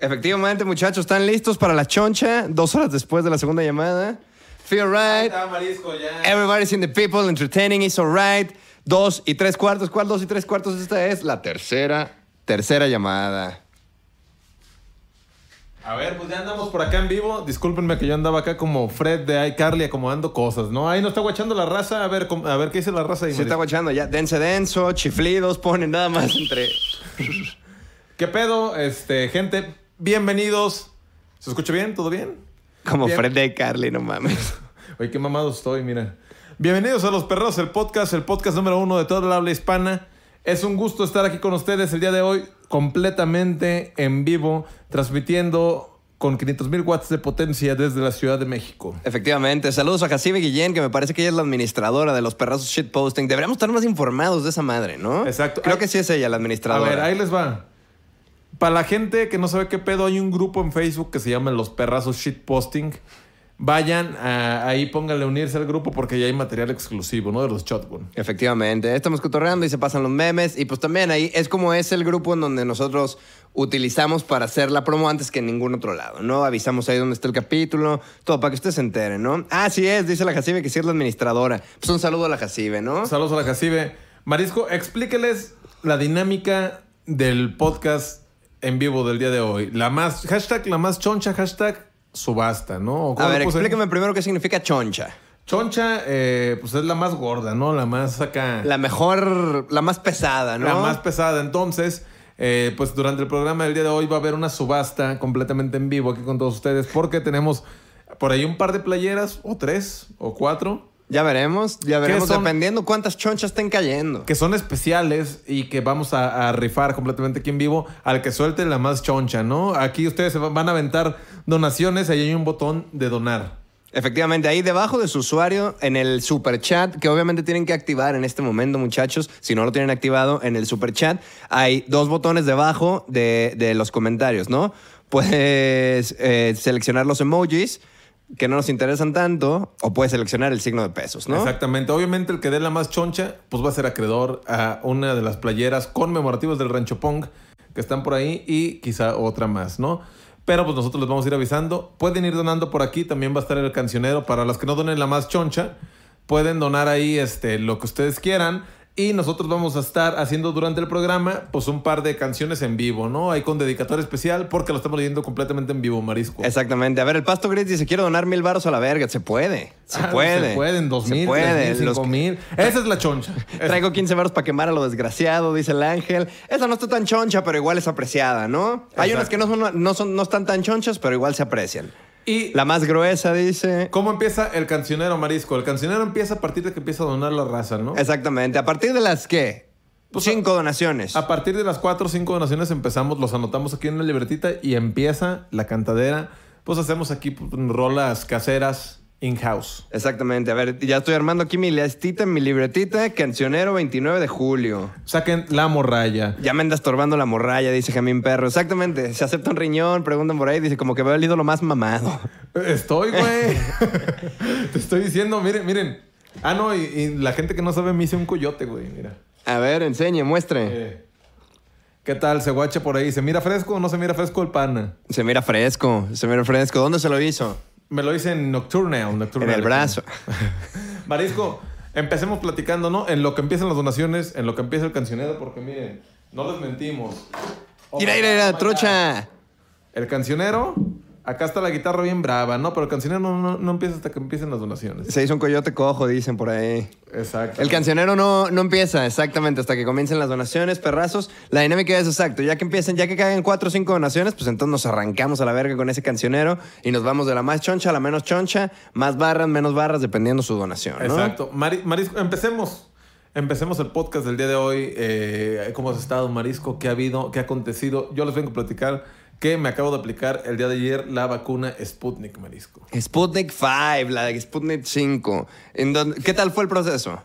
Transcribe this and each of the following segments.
Efectivamente, muchachos, ¿están listos para la choncha? Dos horas después de la segunda llamada. Feel right. Está marisco ya. Everybody's in the people, entertaining is alright. Dos y tres cuartos. ¿Cuál dos y tres cuartos? Esta es la tercera, tercera llamada. A ver, pues ya andamos por acá en vivo. Discúlpenme que yo andaba acá como Fred de iCarly acomodando cosas, ¿no? Ahí nos está guachando la raza. A ver, a ver qué dice la raza ahí. Se está guachando ya. Dense denso, chiflidos, ponen nada más entre. ¿Qué pedo? Este, gente, bienvenidos. ¿Se escucha bien? ¿Todo bien? Como Bien. Fred de Carly, no mames. Oye, qué mamado estoy, mira. Bienvenidos a Los Perros, el podcast, el podcast número uno de toda la habla hispana. Es un gusto estar aquí con ustedes el día de hoy, completamente en vivo, transmitiendo con 500 mil watts de potencia desde la Ciudad de México. Efectivamente. Saludos a Jacibe Guillén, que me parece que ella es la administradora de los perrazos shitposting. Deberíamos estar más informados de esa madre, ¿no? Exacto. Creo Ay- que sí es ella la A administradora. ver, ahí les va. Para la gente que no sabe qué pedo, hay un grupo en Facebook que se llama Los Perrazos Shitposting. Vayan, a- ahí pónganle unirse al grupo porque ya hay material exclusivo, ¿no? De los Shotgun. Efectivamente, estamos cotorreando y se pasan los memes y pues también ahí es como es el grupo en donde nosotros utilizamos para hacer la promo antes que en ningún otro lado, ¿no? Avisamos ahí donde está el capítulo, todo para que ustedes se enteren, ¿no? Ah, sí es, dice la Jacibe que sí es la administradora. Pues un saludo a la Jacibe, ¿no? Saludos a la Jacibe. Marisco, explíqueles la dinámica del podcast en vivo del día de hoy. La más, hashtag la más choncha, hashtag subasta, ¿no? ¿O cómo A ver, explícame primero qué significa choncha. Choncha, eh, pues es la más gorda, ¿no? La más acá. La mejor, la más pesada, ¿no? La más pesada. Entonces, eh, pues durante el programa del día de hoy va a haber una subasta completamente en vivo aquí con todos ustedes porque tenemos por ahí un par de playeras, o tres, o cuatro, Ya veremos, ya veremos son? dependiendo cuántas chonchas estén cayendo. que son especiales y que vamos a, a rifar completamente aquí en vivo al que suelte la más choncha, ¿no? Aquí ustedes se van a aventar donaciones, ahí hay un botón de donar. Efectivamente, ahí debajo de su usuario, en el super chat, que obviamente tienen que activar en este momento, muchachos, si no lo tienen activado en el super chat, hay dos botones debajo de, de los comentarios, ¿no? Puedes eh, seleccionar los emojis que no nos interesan tanto, o puedes seleccionar el signo de pesos, ¿no? Exactamente. Obviamente el que dé la más choncha, pues va a ser acreedor a una de las playeras conmemorativas del Rancho Pong que están por ahí y quizá otra más, ¿no? Pero pues nosotros les vamos a ir avisando. Pueden ir donando por aquí, también va a estar el cancionero. Para los que no donen la más choncha, pueden donar ahí este, lo que ustedes quieran. Y nosotros vamos a estar haciendo durante el programa pues un par de canciones en vivo, ¿no? Ahí con dedicatoria especial porque lo estamos leyendo completamente en vivo, Marisco. Exactamente. A ver, el Pasto Gris dice, quiero donar mil baros a la verga. Se puede. Se Ah, puede. Se pueden, dos Se mil, puede. mil, Los- cinco mil. Esa es la choncha. Traigo 15 baros para quemar a lo desgraciado, dice el ángel. Esa no está tan choncha, pero igual es apreciada, ¿no? Hay unas que no, son, no, son, no están tan chonchas, pero igual se aprecian. Y La más gruesa dice... ¿Cómo empieza el cancionero, Marisco? El cancionero empieza a partir de que empieza a donar la raza, ¿no? Exactamente. A partir de las, ¿qué? Pues, Cinco donaciones. A partir de las cuatro o cinco donaciones empezamos, los anotamos aquí en una libretita y empieza la cantadera. Pues hacemos aquí pues, rolas caseras in-house. Exactamente. A ver, ya estoy armando aquí mi listita, mi libretita. Cancionero 29 de julio. Saquen la morralla. Ya me anda estorbando la morralla, dice Jamín Perro. Exactamente. Se acepta un riñón, preguntan por ahí. Dice como que veo el ídolo más mamado. Estoy, güey. Te estoy diciendo, miren, miren. Ah, no, y, y la gente que no sabe me hice un coyote, güey, mira. A ver, enseñe, muestre. Eh, ¿Qué tal? Se guacha por ahí. ¿Se mira fresco o no se mira fresco el pana? Se mira fresco, se mira fresco. ¿Dónde se lo hizo? Me lo hice en Nocturnal. Nocturnal En el brazo. Marisco, empecemos platicando, ¿no? En lo que empiezan las donaciones, en lo que empieza el cancionero, porque miren, no les mentimos. Mira, mira, mira, trucha. El cancionero, acá está la guitarra bien brava, ¿no? Pero el cancionero no, no- no empieza hasta que empiecen las donaciones. Se hizo un coyote cojo, dicen por ahí. Exacto. El cancionero no, no empieza exactamente hasta que comiencen las donaciones, perrazos. La dinámica es exacto. Ya que empiecen, ya que caigan cuatro o cinco donaciones, pues entonces nos arrancamos a la verga con ese cancionero y nos vamos de la más choncha a la menos choncha, más barras, menos barras, dependiendo su donación, ¿no? Exacto. Mari- Marisco, empecemos. Empecemos el podcast del día de hoy. Eh, ¿Cómo has estado, Marisco? ¿Qué ha habido? ¿Qué ha acontecido? Yo les vengo a platicar que me acabo de aplicar el día de ayer la vacuna Sputnik, Marisco. Sputnik 5, la de Sputnik 5. ¿En dónde- ¿Qué tal fue el proceso?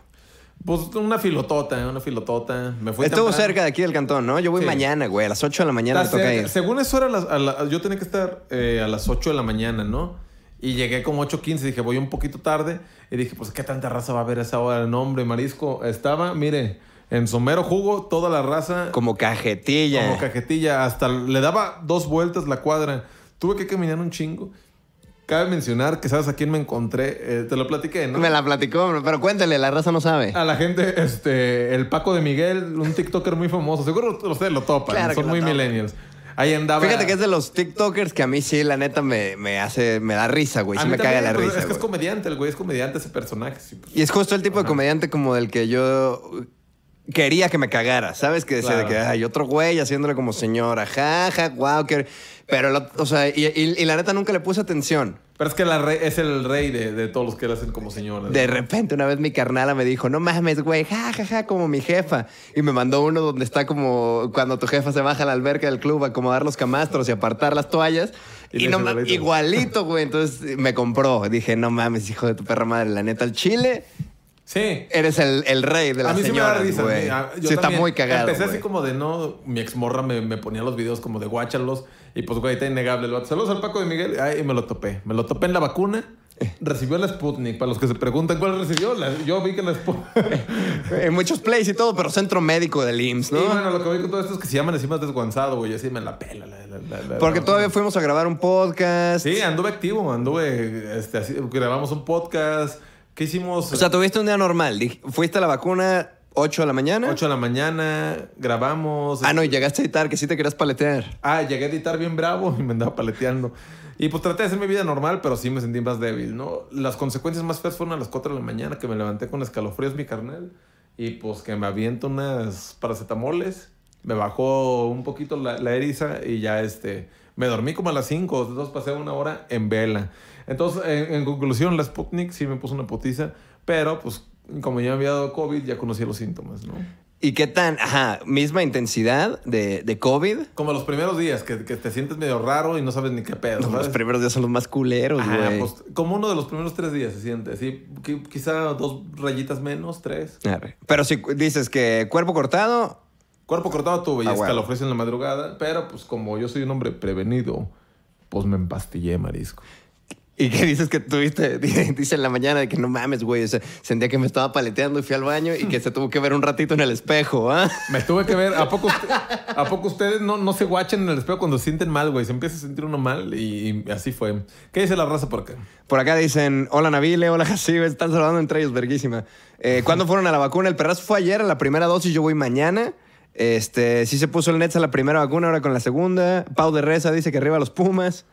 Pues una filotota, una filotota. Me fui Estuvo temprano. cerca de aquí del cantón, ¿no? Yo voy Sí. mañana, güey. A las 8 de la mañana me toca ir. Según eso era a las- a la- yo tenía que estar eh, a las 8 de la mañana, ¿no? Y llegué como 8.15, dije, voy un poquito tarde. Y dije, pues, ¿qué tanta raza va a haber a esa hora? No, hombre, Marisco, estaba, mire, En somero jugo, toda la raza. Como cajetilla. Como cajetilla. Hasta le daba dos vueltas la cuadra. Tuve que caminar un chingo. Cabe mencionar que sabes a quién me encontré. Eh, te lo platiqué, ¿no? Me la platicó, pero cuéntale, la raza no sabe. A la gente, este, el Paco de Miguel, un TikToker muy famoso. Seguro ustedes lo topan. Claro son muy topan. millennials. Ahí andaba. Fíjate que es de los TikTokers que a mí sí, la neta, me, me hace, me da risa, güey. A Sí mí me caga la pues, risa. Es que es comediante, el güey es comediante, ese personaje. sí, pues. Y es justo el tipo de comediante como del que yo quería que me cagara, ¿sabes? Que decía de que hay otro güey haciéndole como señora, jaja, wow, que... Pero, lo- o sea, y, y- y la neta nunca le puse atención. Pero es que la re- es el rey de, de todos los que le hacen como señoras. De repente, una vez mi carnala me dijo, no mames, güey, jajaja, como mi jefa. Y me mandó uno donde está como cuando tu jefa se baja a la alberca del club a acomodar los camastros y apartar las toallas. Y Y, no mames, igualito. igualito, güey. Entonces me compró. Dije, no mames, hijo de tu perra madre, la neta, el chile, Sí. eres el, el rey de las a mí sí me da señoras, risa. güey. a mí- yo Sí, está muy cagado, Empecé así como de no. Mi exmorra me, me ponía los videos como de guáchalos. Y pues, güey, está innegable. Saludos al Paco de Miguel. Ay, y me lo topé. Me lo topé en la vacuna. Recibió la Sputnik. Para los que se preguntan cuál recibió, la- yo vi que la Sputnik. En muchos plays y todo, pero centro médico del IMSS, ¿no? Y bueno, lo que vi con todo esto es que se llaman encima desguanzado, güey. Así me la pela. la- la- la- la- Porque la- todavía fuimos a grabar un podcast. Sí, anduve activo. Anduve. Este, así, grabamos un podcast. ¿Qué hicimos? O sea, tuviste un día normal. Fuiste a la vacuna 8 de la mañana. 8 de la mañana, grabamos. Ah, no, y llegaste a editar que sí te querías paletear. Ah, llegué a editar bien bravo y me andaba paleteando. Y pues traté de hacer mi vida normal, pero sí me sentí más débil, ¿no? Las consecuencias más feas fueron a las 4 de la mañana que me levanté con escalofríos mi carnal y pues que me aviento unas paracetamoles, me bajó un poquito la, la eriza y ya este, me dormí como a las 5, entonces pasé una hora en vela. Entonces, en, en conclusión, la Sputnik sí me puso una putiza, pero pues como ya me había dado COVID, ya conocía los síntomas, ¿no? ¿Y qué tan, ajá, misma intensidad de, de COVID? Como los primeros días, que, que te sientes medio raro y no sabes ni qué pedo. No, los primeros días son los más culeros, Ajá, güey. pues, como uno de los primeros tres días se siente. Qui- quizá dos rayitas menos, tres. Pero si dices que cuerpo cortado, Cuerpo cortado tuve y Ah, bueno. escalofríos en la madrugada. Pero pues como yo soy un hombre prevenido, pues me empastillé, marisco. Y que dices que tuviste, dice en la mañana de que no mames, güey, o sea, sentía que me estaba paleteando y fui al baño y que se tuvo que ver un ratito en el espejo, ¿ah? Me tuve que ver, ¿a poco, usted- ¿a poco ustedes no, no se guachen en el espejo cuando se sienten mal, güey? Se empieza a sentir uno mal y, y así fue. ¿Qué dice la raza por acá? Por acá dicen, hola Nabile, hola Jacibe, están saludando entre ellos, verguísima. Eh, ¿Cuándo fueron a la vacuna? El perrazo fue ayer a la primera dosis, yo voy mañana. Este, sí se puso el Nets a la primera vacuna, ahora con la segunda. Pau de Reza dice que arriba los Pumas.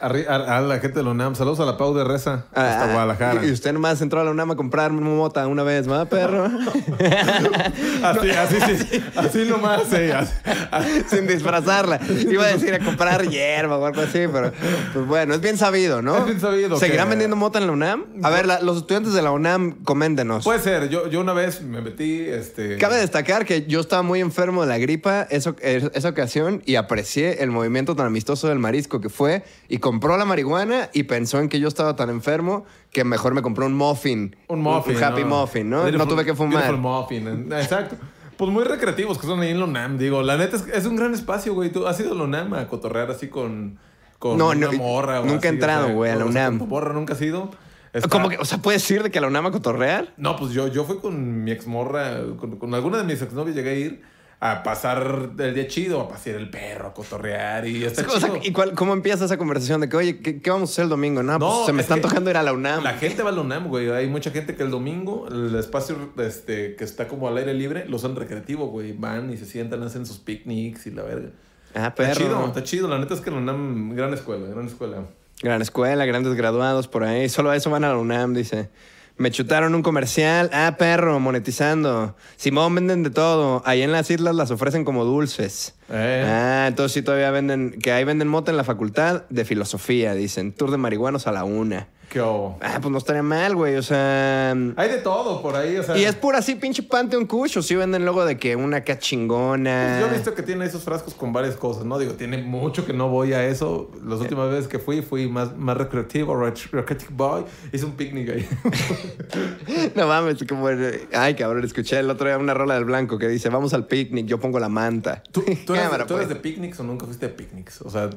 A, la gente de la UNAM, saludos a la Pau de Reza, hasta Ah, Guadalajara. Y usted nomás entró a la UNAM a comprar mota una vez, ¿va, perro? Así, así, sí, así nomás, sí. así- así. Sin disfrazarla. Iba a decir a comprar hierba o algo así, pero pues bueno, es bien sabido, ¿no? Es bien sabido ¿Seguirán que- vendiendo mota en la UNAM? A ver, la- los estudiantes de la UNAM, coméntenos. Puede ser, yo, yo una vez me metí, este... Cabe destacar que yo estaba muy enfermo de la gripa eso- es- esa ocasión y aprecié el movimiento tan amistoso del marisco que fue y compró la marihuana y pensó en que yo estaba tan enfermo que mejor me compró un muffin. Un muffin. Un, happy muffin, ¿no? Beautiful- no tuve que fumar. muffin, exacto. Pues muy recreativos que son ahí en la UNAM, digo. La neta es, es un gran espacio, güey. Tú has ido a la UNAM a cotorrear así con, con No, una no, morra. nunca he entrado, o sea, güey, a la UNAM. ¿Con tu morra nunca has ido? Está- ¿Cómo que? O sea, ¿puedes ir de que a la UNAM a cotorrear? No, pues yo, yo fui con mi exmorra, con, con alguna de mis exnovias llegué a ir a pasar el día chido, a pasear el perro, a cotorrear y está O sea, chido. ¿Y cuál- cómo empieza esa conversación de que, oye, ¿qué, qué vamos a hacer el domingo? No, No, pues se me es está que tocando ir a la UNAM. La gente va a la UNAM, güey. Hay mucha gente que el domingo, el espacio este, que está como al aire libre, lo usan recreativo, güey. Van y se sientan, hacen sus picnics y la verga. Ah, Está perro. chido, está chido. La neta es que la UNAM, gran escuela, gran escuela. Gran escuela, grandes graduados por ahí. Solo a eso van a la UNAM, dice. Me chutaron un comercial. Ah, perro, monetizando. Simón, venden de todo. Ahí en las islas las ofrecen como dulces. Eh. Ah, entonces sí todavía venden... Que ahí venden mota en la facultad de filosofía, dicen. Tour de marihuanos a la una. ¿Qué hubo? Ah, pues no estaría mal, güey. O sea... Hay de todo por ahí, o sea. Y es pura así, pinche Pantheon Kush. O sí venden luego de que una cachingona. pues yo he visto que tiene esos frascos con varias cosas, ¿no? Digo, tiene mucho que no voy a eso. Las últimas veces que fui, fui más, más recreativo, rec- recreative boy. Hice un picnic ahí. No mames, como... Ay, cabrón, escuché el otro día una rola del blanco que dice, vamos al picnic, yo pongo la manta. ¿Tú, tú eres, Cámara, tú eres pues. de picnics o nunca fuiste de picnics? O sea,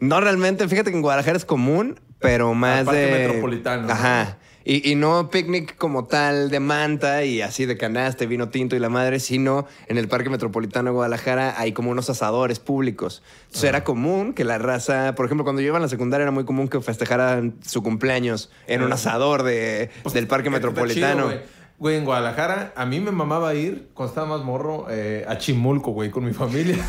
No realmente, fíjate que en Guadalajara es común, pero más de... metropolitano, ¿no? Ajá. Y, y no picnic como tal de manta y así de canasta, vino tinto y la madre, sino en el Parque Metropolitano de Guadalajara hay como unos asadores públicos. Entonces era común que la raza, por ejemplo, cuando yo iba a la secundaria era muy común que festejaran su cumpleaños en un asador de, del Parque Metropolitano. chido, güey. En Guadalajara, a mí me mamaba ir, cuando estaba más morro, eh, a Chimulco, güey, con mi familia.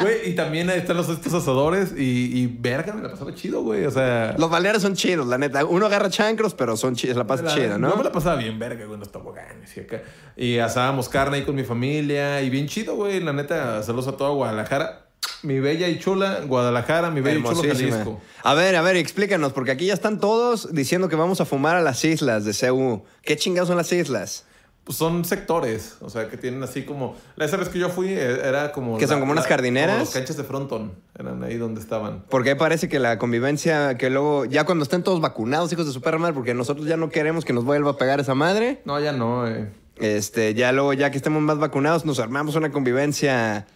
Güey, y también ahí están los, estos asadores y, y verga, me la pasaba chido, güey. O sea... Los balnearios son chidos, la neta. Uno agarra chancros, pero son chidos, la pasa chida, ¿no? me la pasaba bien verga, güey, en los toboganes y acá. Y asábamos carne ahí con mi familia y bien chido, güey. La neta, saludos a toda Guadalajara. Mi bella y chula Guadalajara, mi bella y Hermosísima. Jalisco. A ver, a ver, explícanos, porque aquí ya están todos diciendo que vamos a fumar a las islas de CU. ¿Qué chingados son las islas? Pues son sectores, o sea, que tienen así como... La esa vez que yo fui eh, era como... ¿Que son la- como unas jardineras? Como los canchas de frontón. Eran ahí donde estaban. Porque parece que la convivencia, que luego, ya cuando estén todos vacunados, hijos de su perra madre, porque nosotros ya no queremos que nos vuelva a pegar esa madre, No, ya no, eh. este, ya luego, ya que estemos más vacunados, nos armamos una convivencia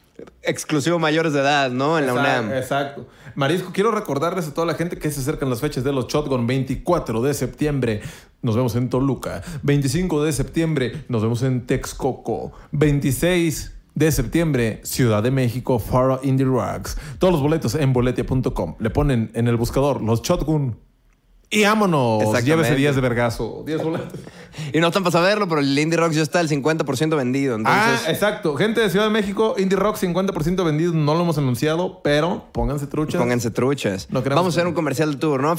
exclusivo mayores de edad, ¿no? En la UNAM. Exacto. Marisco, quiero recordarles a toda la gente que se acercan las fechas de los Shotgun. 24 de septiembre nos vemos en Toluca. 25 de septiembre nos vemos en Texcoco. 26 de septiembre, Ciudad de México, Faro Indie Rocks. Todos los boletos en boletia.com. Le ponen en el buscador los Shotgun. Y vámonos. Llévese 10 de vergazo. 10 boletos. Y no están para saberlo, pero el Indie Rocks ya está al 50% vendido. Entonces, ah, exacto. Gente de Ciudad de México, Indie Rock 50% vendido. No lo hemos anunciado, pero pónganse truchas. Pónganse truchas. No Vamos a hacer un comercial del tour, ¿no?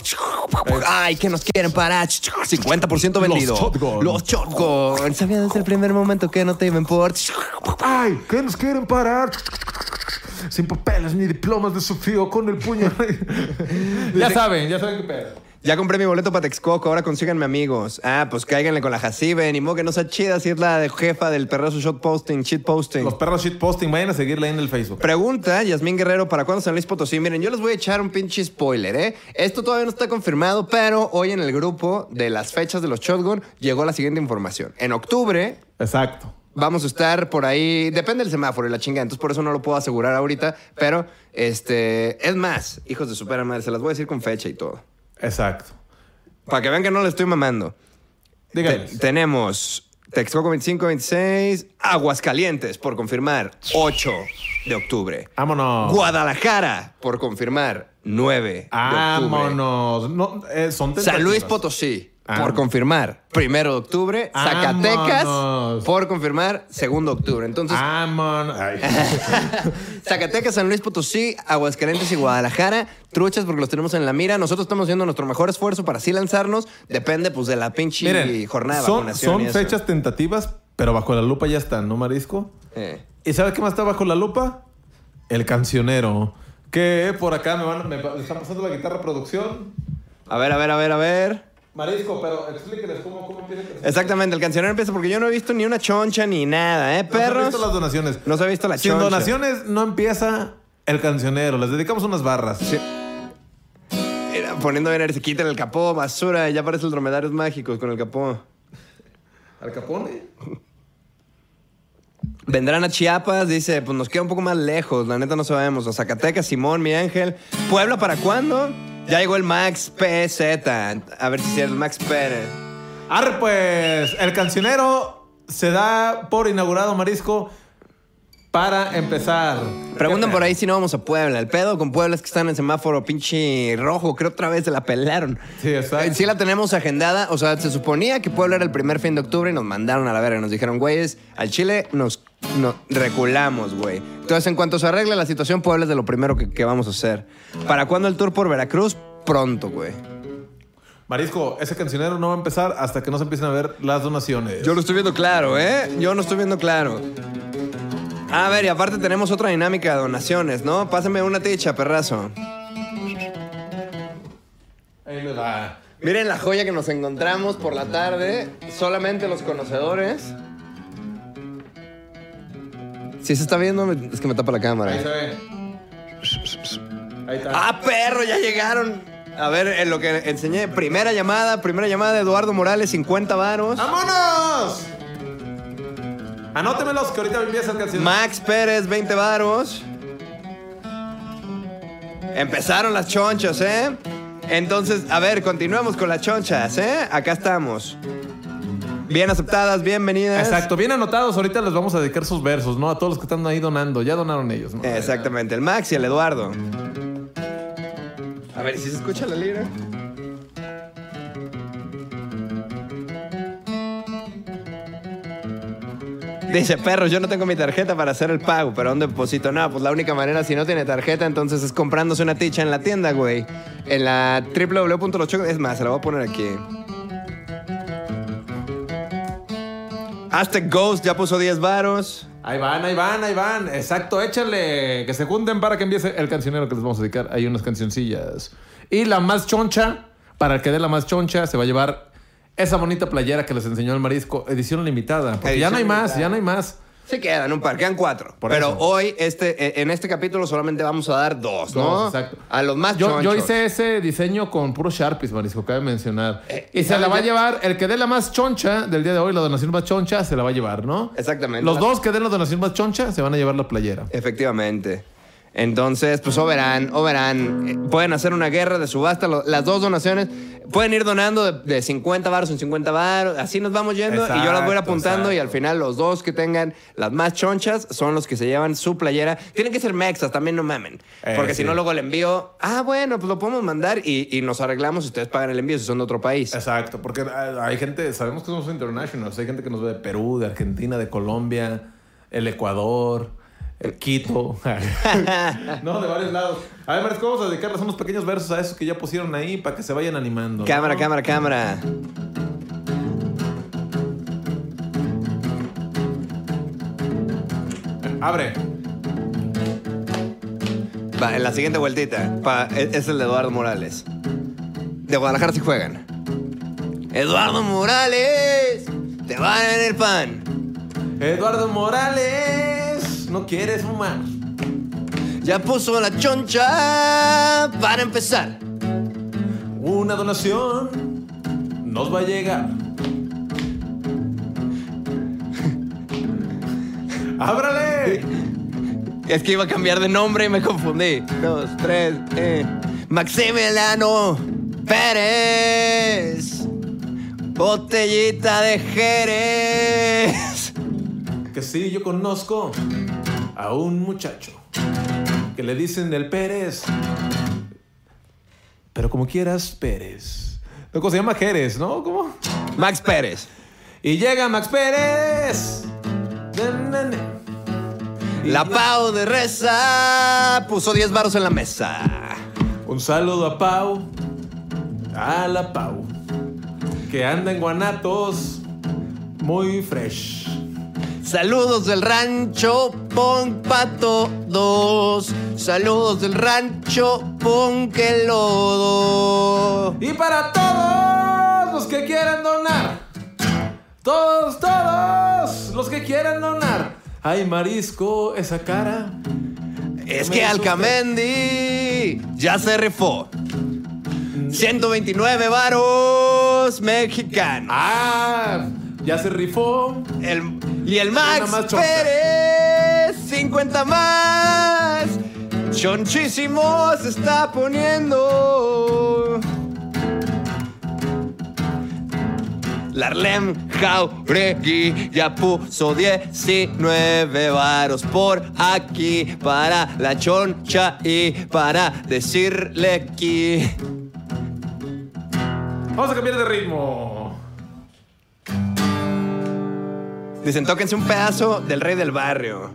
Ay, que nos quieren parar. 50% vendido. Shotgun. Los Shotgun. Sabía desde el primer momento que no te iba a importar. ¡Ay! ¿Qué nos quieren parar? Sin papeles ni diplomas de con el puño. ya saben, ya saben qué pedo. Ya compré mi boleto para Texcoco, ahora consíganme amigos. Ah, pues cáiganle con la Jacibe, ni modo que no sea chida si es la de jefa del perrazo shot posting, shit posting. Los perros shitposting, vayan a seguirla en el Facebook. Pregunta, Yasmín Guerrero, ¿para cuándo San Luis Potosí? Miren, yo les voy a echar un pinche spoiler, ¿eh? Esto todavía no está confirmado, pero hoy en el grupo de las fechas de los Shotgun llegó la siguiente información. En octubre Exacto. vamos a estar por ahí, depende del semáforo y la chingada, entonces por eso no lo puedo asegurar ahorita, pero este, es más, hijos de madre, se las voy a decir con fecha y todo. Exacto. Para que vean que no le estoy mamando. Díganles. Te- tenemos Texcoco 25, 26, Aguascalientes por confirmar, 8 de octubre. Vámonos. Guadalajara por confirmar, 9 de octubre. Vámonos. No, eh, son San tentativas. Luis Potosí Ah. por confirmar, 1 de octubre. Zacatecas Vámonos. por confirmar, 2 de octubre. Entonces, Vámonos. Ay. Zacatecas, San Luis Potosí, Aguascalientes y Guadalajara, truchas porque los tenemos en la mira. Nosotros estamos haciendo nuestro mejor esfuerzo para así lanzarnos. Depende pues de la pinche Miren, jornada de son, vacunación fechas tentativas, pero bajo la lupa ya están, ¿no, Marisco? Eh. ¿Y sabe qué más está bajo la lupa? El cancionero. Que por acá me, van, me me están pasando la guitarra producción. A ver, a ver, a ver, a ver. Marisco, pero explíqueles cómo, cómo empieza el cancionero. Exactamente, el cancionero empieza porque yo no he visto ni una choncha ni nada, ¿eh? No se han Perros. visto las donaciones. No se ha visto la Sin choncha. donaciones no empieza el cancionero. Les dedicamos unas barras. Sí. Mira, poniendo bien, se quita el capó, basura, ya parece el dromedarios mágicos con el capó. ¿Al Capone? Vendrán a Chiapas, dice, pues nos queda un poco más lejos, la neta no sabemos. A Zacatecas, Simón, mi ángel. ¿Puebla para cuándo? Ya llegó el Max PZ. A ver si es el Max Pérez. Arre, pues, el cancionero se da por inaugurado Marisco para empezar. Preguntan ¿Qué por ahí si no vamos a Puebla. El pedo con Puebla es que están en semáforo pinche rojo. Creo otra vez se la pelaron. Sí, exacto. Eh, Sí la tenemos agendada. O sea, se suponía que Puebla era el primer fin de octubre y nos mandaron a la verga. Nos dijeron, güeyes, al Chile nos, nos reculamos, güey. Entonces, en cuanto se arregle la situación, Puebla es de lo primero que, que vamos a hacer. ¿Para cuándo el tour por Veracruz? Pronto, güey. Marisco, ese cancionero no va a empezar hasta que no se empiecen a ver las donaciones. Yo lo estoy viendo claro, ¿eh? Yo lo estoy viendo claro. A ver, y aparte tenemos otra dinámica de donaciones, ¿no? Pásame una ticha, perrazo. Ahí. Miren la joya que nos encontramos por la tarde. Solamente los conocedores. Si se está viendo, me- es que me tapa la Ahí cámara. se ve. Ahí está. ¡Ah, perro! Ya llegaron. A ver, en lo que enseñé. Primera llamada, primera llamada de Eduardo Morales, 50 varos. ¡Vámonos! Anótemelos que ahorita empieza el cancionero. Max Pérez, 20 varos. Empezaron las chonchas, ¿eh? Entonces, a ver, continuemos con las chonchas, ¿eh? Acá estamos. Bien aceptadas, bienvenidas. Exacto, bien anotados. Ahorita les vamos a dedicar sus versos, ¿no? A todos los que están ahí donando. Ya donaron ellos, ¿no? Exactamente, el Max y el Eduardo. A ver, si se escucha la lira. Dice, perros, yo no tengo mi tarjeta para hacer el pago, pero ¿dónde deposito? No, pues la única manera, si no tiene tarjeta, entonces es comprándose una ticha en la tienda, güey. En la www.lochoco... Es más, se la voy a poner aquí. Hashtag Ghost ya puso 10 varos. Ahí van, ahí van, ahí van. Exacto, échale. Que se junten para que empiece el cancionero que les vamos a dedicar. Hay unas cancioncillas. Y la más choncha, para el que dé la más choncha, se va a llevar esa bonita playera que les enseñó el marisco, edición limitada. Porque ya no hay más, ya no hay más. Se quedan un par, quedan cuatro. Por Pero eso. hoy, este, eh, en este capítulo, solamente vamos a dar dos, ¿no? Dos, exacto. A los más Yo, yo chonchos. hice ese diseño con puro Sharpies, Marisco, cabe mencionar. Eh, y se ¿sabes la va a llevar, el que dé la más choncha del día de hoy, la donación más choncha, se la va a llevar, ¿no? Exactamente. Los dos que den la donación más choncha se van a llevar la playera. Efectivamente. Entonces, pues o verán, o verán. Pueden hacer una guerra de subasta. lo- las dos donaciones pueden ir donando de, de 50 baros en 50 baros. Así nos vamos yendo y yo las voy a ir Exacto, apuntando y al final los dos que tengan las más chonchas son los que se llevan su playera. Tienen que ser mexas, también no mamen. Eh, Porque si no, luego el envío. Ah, bueno, pues lo podemos mandar y, y nos arreglamos si ustedes pagan el envío si son de otro país. Exacto, porque eh, hay gente, sabemos que somos internationals, hay gente que nos ve de Perú, de Argentina, de Colombia, el Ecuador, el Quito. no, de varios lados. A ver, Marisco, vamos a dedicarles unos pequeños versos a esos que ya pusieron ahí para que se vayan animando. ¿no? Cámara, cámara, cámara. Abre. Va, en la siguiente vueltita. pa- es, el de Eduardo Morales. De Guadalajara si juegan. Eduardo Morales, te van el pan. Eduardo Morales, no quieres fumar. Ya puso la choncha para empezar. Una donación nos va a llegar. ¡Ábrale! Es que iba a cambiar de nombre y me confundí. Dos, tres, eh. Maximiliano Pérez. Botellita de Jerez. Que sí, yo conozco a un muchacho que le dicen el Pérez. Pero como quieras, Pérez. No, ¿Cómo se llama Jerez, no? ¿Cómo? Max Pérez. Y llega Max Pérez. La Pau de Reza puso 10 baros en la mesa. Un saludo a Pau. A la Pau. Que anda en Guanatos. Muy fresh. Saludos del rancho Pon pa' todos. Saludos del rancho Pon que lodo. Y para todos los que quieran donar. Todos, todos los que quieran donar. Ay, marisco, esa cara. Es que. Alcamendi ya se rifó. 129 varos mexicanos. Ah, ya se rifó. El- y el Max más. Pérez, 50 más. Chonchísimo se está poniendo. Larlem Jauregui ya puso 19 varos por aquí para la choncha y para decirle que... Vamos a cambiar de ritmo. Dicen, tóquense un pedazo del rey del barrio.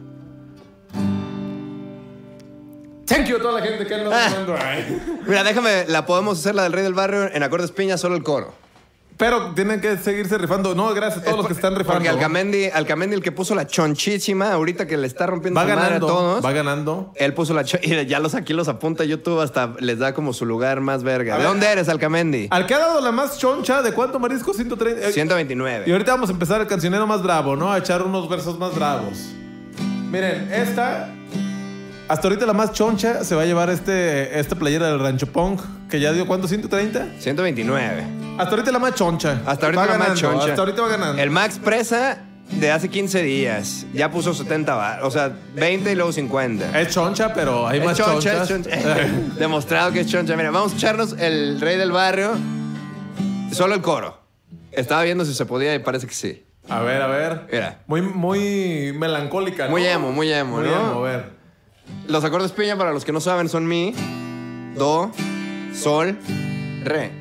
Thank you a toda la gente que anda Ah. Mira, déjame, la podemos hacer la del rey del barrio en acordes piña, solo el coro. Pero tienen que seguirse rifando. No, gracias a todos los que están rifando. Porque Alcamendi, Alcamendi, el que puso la chonchísima, ahorita que le está rompiendo va su madre a ganando. todos. Va ganando. Él puso la y ya los aquí los apunta YouTube hasta les da como su lugar más verga. A ¿De ver. dónde eres, Alcamendi? Al que ha dado la más choncha, ¿de cuánto marisco? 130. Eh, Y 129. ahorita vamos a empezar el cancionero más bravo, ¿no? A echar unos versos más bravos. Miren, esta. Hasta ahorita la más choncha se va a llevar este, esta playera del Rancho Pong, que ya dio cuánto, 130. 129. Hasta ahorita la más choncha. Hasta ahorita va la más ganando, choncha. Hasta ahorita va ganando. El Max Presa de hace 15 días. Ya puso 70 bar, o sea, 20 y luego 50. Es choncha, pero hay Es más choncha, chonchas. es choncha. Demostrado que es choncha. Mira, vamos a echarnos el rey del barrio. Solo el coro. Estaba viendo si se podía y parece que sí. A ver, a ver. Mira. Muy, muy melancólica, ¿no? Muy emo, muy emo, Muy ¿no? emo, a ver. Los acordes piña, para los que no saben, son mi, do, sol, re.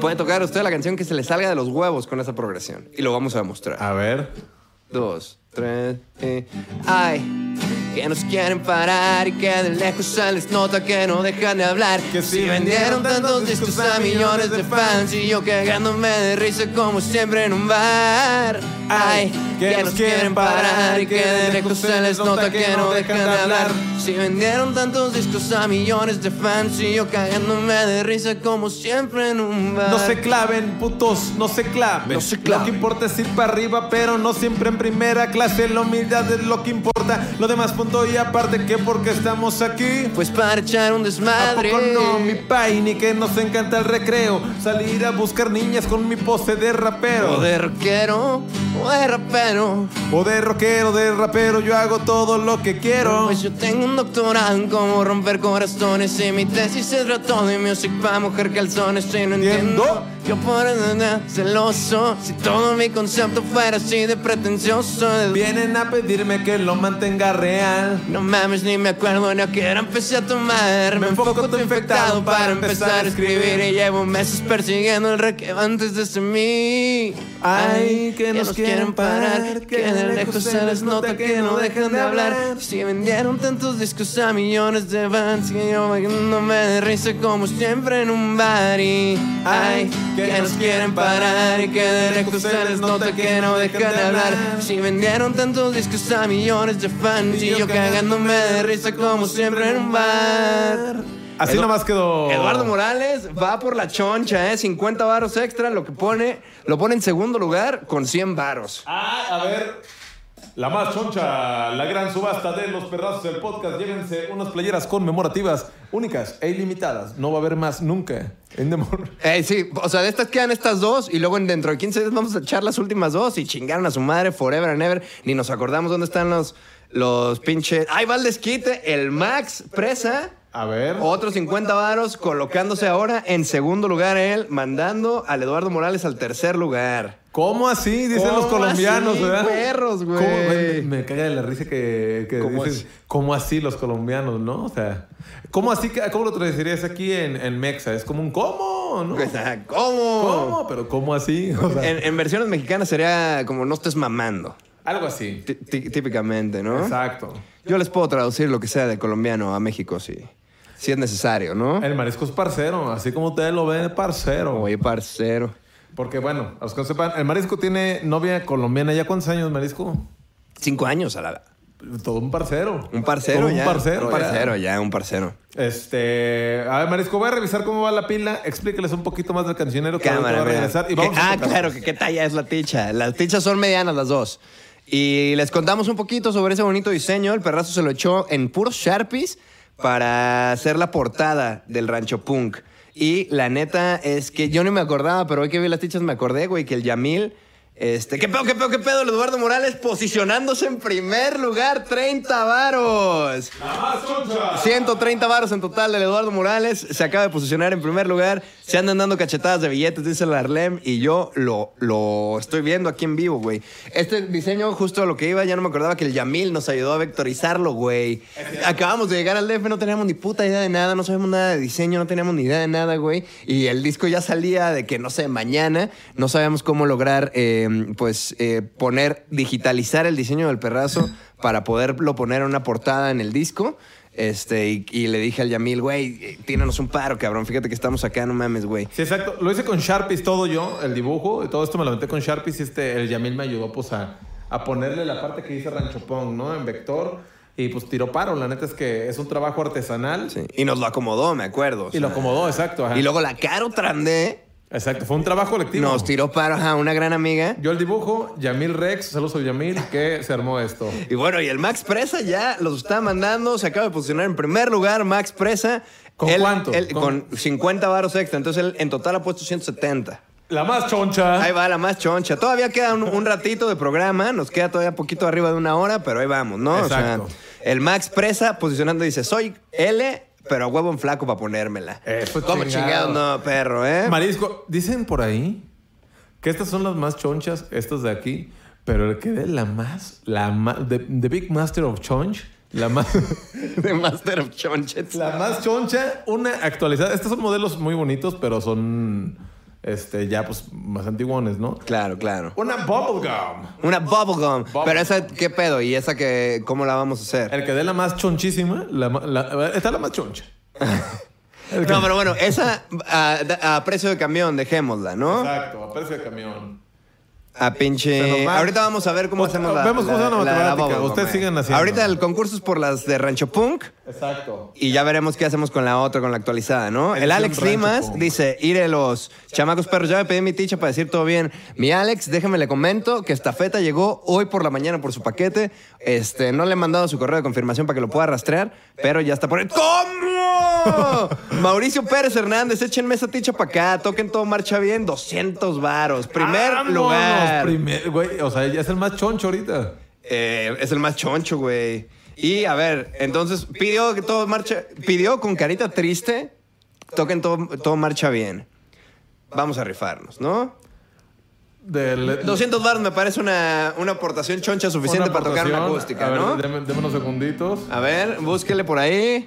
Puede tocar usted la canción que se le salga de los huevos con esa progresión. Y lo vamos a demostrar. A ver. Dos, tres, y... Ay, que nos quieren parar y que de lejos se les nota que no dejan de hablar. Que si vendieron tantos discos a millones de fans y yo cagándome de risa como siempre en un bar. Ay, que nos quieren parar y que de lejos se les nota que no dejan de hablar. Si vendieron tantos discos a millones de fans y yo cagándome de risa como siempre en un bar. No se claven, putos, no se claven. No se claven. Lo que importa es ir para arriba, pero no siempre en primera clase. La humildad es lo que importa. Lo demás punto y aparte que porque estamos aquí. Pues para echar un ¿A desmadre. poco no, mi pai? Ni que nos encanta el recreo. Salir a buscar niñas con mi pose de rapero. O de rockero, o de rapero. O de rockero, de rapero, yo hago todo lo que quiero. Pues yo tengo un doctorado en cómo romper corazones y mi tesis se trató de music para mujer calzones y no entiendo. ¿Entiendo? Yo por nada celoso, si todo mi concepto fuera así de pretencioso. Vienen a pedirme que lo mantenga real. No mames, ni me acuerdo ni a qué empecé a tomar. Me enfoco todo infectado para empezar a escribir y llevo meses persiguiendo el requeo antes de ser mí. Ay, que nos quieren parar, que de lejos se les nota que no dejan de hablar. Si vendieron tantos discos a millones de fans y yo bajándome de risa como siempre en un bar y ay, que nos quieren parar y que de lejos se les nota que no dejan de hablar. Si vendieron tantos discos a millones de fans y yo cagándome de risa como siempre en un bar. Así Edu- nomás quedó. Eduardo Morales va por la choncha, ¿eh? 50 varos extra, lo que pone, lo pone en segundo lugar con 100 varos. Ah, a ver. La más choncha, la gran subasta de los perrazos del podcast. Llévense unas playeras conmemorativas únicas e ilimitadas. No va a haber más nunca. En Demor. Eh, sí, o sea, de estas quedan estas dos y luego en- dentro de 15 días vamos a echar las últimas dos y chingaron a su madre forever and ever. Ni nos acordamos dónde están los, los pinches... Ahí va el desquite, el Max Presa. A ver. Otros 50 varos colocándose ahora en segundo lugar él, mandando al Eduardo Morales al tercer lugar. ¿Cómo así? Dicen los ¿Cómo colombianos, así, ¿verdad? perros, güey? Me, me caga de la risa que, que ¿Cómo dicen, así? ¿cómo así los colombianos, no? O sea, ¿cómo así? ¿Cómo lo traducirías aquí en, en Mexa? Es como un ¿cómo? ¿no? O sea, ¿Cómo? ¿Cómo? Pero ¿cómo así? O sea, En, en versiones mexicanas sería como no estés mamando, algo así. tí- tí- típicamente, ¿no? Exacto. Yo les puedo traducir lo que sea de colombiano a México si, si es necesario, ¿no? El marisco es parcero, así como ustedes lo ven, parcero. Oye, parcero. Porque bueno, a los que no sepan, el marisco tiene novia colombiana. ¿Ya cuántos años, marisco? Cinco años a la... Todo un parcero. Un parcero Todo ya. Un parcero. Un parcero ya, un parcero. Este. A ver, Marisco, voy a revisar cómo va la pila. Explíqueles un poquito más del cancionero que Cámara, va a regresar. Y vamos ah, claro, que qué talla es la ticha. Las tichas son medianas las dos. Y les contamos un poquito sobre ese bonito diseño. El perrazo se lo echó en puros Sharpies para hacer la portada del Rancho Punk. Y la neta es que yo no me acordaba, pero hoy que vi las tichas me acordé, güey, que el Yamil... Este, ¿Qué pedo, qué pedo, qué pedo? El Eduardo Morales posicionándose en primer lugar, 30 varos. 130 varos en total del Eduardo Morales. Se acaba de posicionar en primer lugar. Se andan dando cachetadas de billetes, dice el Arlem. Y yo lo, lo estoy viendo aquí en vivo, güey. Este diseño, justo a lo que iba, ya no me acordaba que el Yamil nos ayudó a vectorizarlo, güey. Acabamos de llegar al DF, no teníamos ni puta idea de nada, no sabemos nada de diseño, no teníamos ni idea de nada, güey. Y el disco ya salía de que, no sé, mañana. No sabíamos cómo lograr, eh, pues, eh, poner, digitalizar el diseño del perrazo para poderlo poner en una portada en el disco. Este, y, y le dije al Yamil, güey, tíranos un paro, cabrón. Fíjate que estamos acá, no mames, güey. Sí, exacto. Lo hice con Sharpies todo yo, el dibujo. Y todo esto me lo metí con Sharpies y este, el Yamil me ayudó pues a, a ponerle la parte que dice Rancho Pong, ¿no? En vector. Y pues tiró paro. La neta es que es un trabajo artesanal. Sí. Y nos lo acomodó, me acuerdo. o Y lo acomodó, exacto. ajá. Y luego la Caro Trandé Exacto, fue un trabajo colectivo. nos tiró paro a una gran amiga. Yo el dibujo, Yamil Rex, saludos a Yamil, que se armó esto. Y bueno, y el Max Presa ya los está mandando. Se acaba de posicionar en primer lugar, Max Presa. ¿Con Él- cuánto? él- ¿Con- con 50 varos extra. Entonces él en total ha puesto 170. La más choncha. Ahí va la más choncha. Todavía queda un, un ratito de programa, nos queda todavía poquito arriba de una hora, pero ahí vamos, ¿no? Exacto. O sea, el Max Presa posicionando dice, soy L, pero a huevo en flaco para ponérmela. Eso, ¿Cómo chingado. chingado no, perro, eh? Marisco, dicen por ahí que estas son las más chonchas, estas de aquí, pero el que dé la más, la más, the, the Big Master of Chonch, la más, de Master of Chonchets. la más choncha, una actualizada. Estos son modelos muy bonitos, pero son, este, ya pues más antiguones, ¿no? Claro, claro. Una bubblegum. Una bubblegum. Bubble. Pero esa, ¿qué pedo? ¿Y esa que, cómo la vamos a hacer? El que dé la más chonchísima, la, la- está la más choncha. No, pero bueno, esa a, a precio de camión, dejémosla, ¿no? Exacto, a precio de camión. A pinche. Ahorita vamos a ver cómo Pues, hacemos la. vemos cómo la bubblegum, Ustedes eh. sigan haciendo. Ahorita el concurso es por las de Rancho Punk. Exacto. Y ya veremos qué hacemos con la otra, con la actualizada, ¿no? El Alex Punk. dice, iré los chamacos perros, ya me pedí mi ticha para decir todo bien. Mi Alex, déjame le comento que Estafeta llegó hoy por la mañana por su paquete. Este, no le he mandado su correo de confirmación para que lo pueda rastrear, pero ya está por ahí. ¿Cómo? Mauricio Pérez Hernández, échenme esa ticha para acá, toquen todo marcha bien, 200 varos. Primer Vámonos, lugar. primer- güey, o sea, ya es el más choncho ahorita. Eh, es el más choncho, güey. Y a ver, entonces pidió que todo marcha, pidió con carita triste, toquen todo, todo marcha bien. Vamos a rifarnos, ¿no? Del, 200 baros me parece una, una aportación choncha suficiente una para tocar una acústica, A ver, ¿no? Deme, deme unos segunditos. A ver, búsquele por ahí.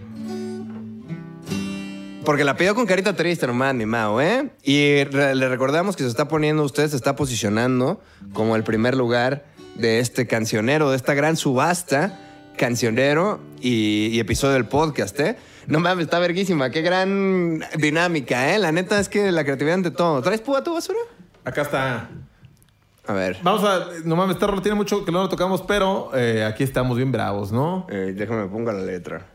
Porque la pidió con carita triste nomás, mi Mao, ¿eh? Y re- le recordamos que se está poniendo, usted se está posicionando como el primer lugar de este cancionero, de esta gran subasta cancionero y, y episodio del podcast, ¿eh? No mames, está verguísima. Qué gran dinámica, ¿eh? La neta es que la creatividad ante todo. ¿Traes púa tu basura? Acá está. A ver. Vamos a. No mames, esta rola tiene mucho que no lo tocamos, pero eh, aquí estamos bien bravos, ¿no? Eh, déjame ponga la letra.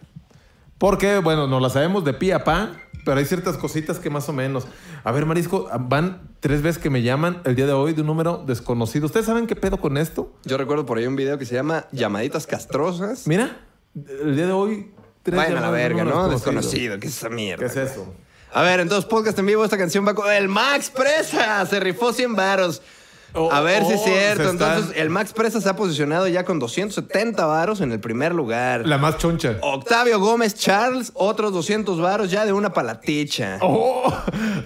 Porque, bueno, no la sabemos de pie a pa, pero hay ciertas cositas que más o menos. A ver, Marisco, van tres veces que me llaman el día de hoy de un número desconocido. ¿Ustedes saben qué pedo con esto? Yo recuerdo por ahí un video que se llama Llamaditas Castrosas. Mira, el día de hoy. tres Vayan a la de verga, ¿no? Desconocido. ¿Qué es esa mierda? ¿Qué es eso? A ver, entonces podcast en vivo, esta canción va con el Max Presa. Se rifó 100 varos. Oh, a ver si es cierto. están- Entonces, el Max Presa se ha posicionado ya con 270 varos en el primer lugar. La más choncha. Octavio Gómez Charles, otros 200 varos ya de una palaticha. Oh.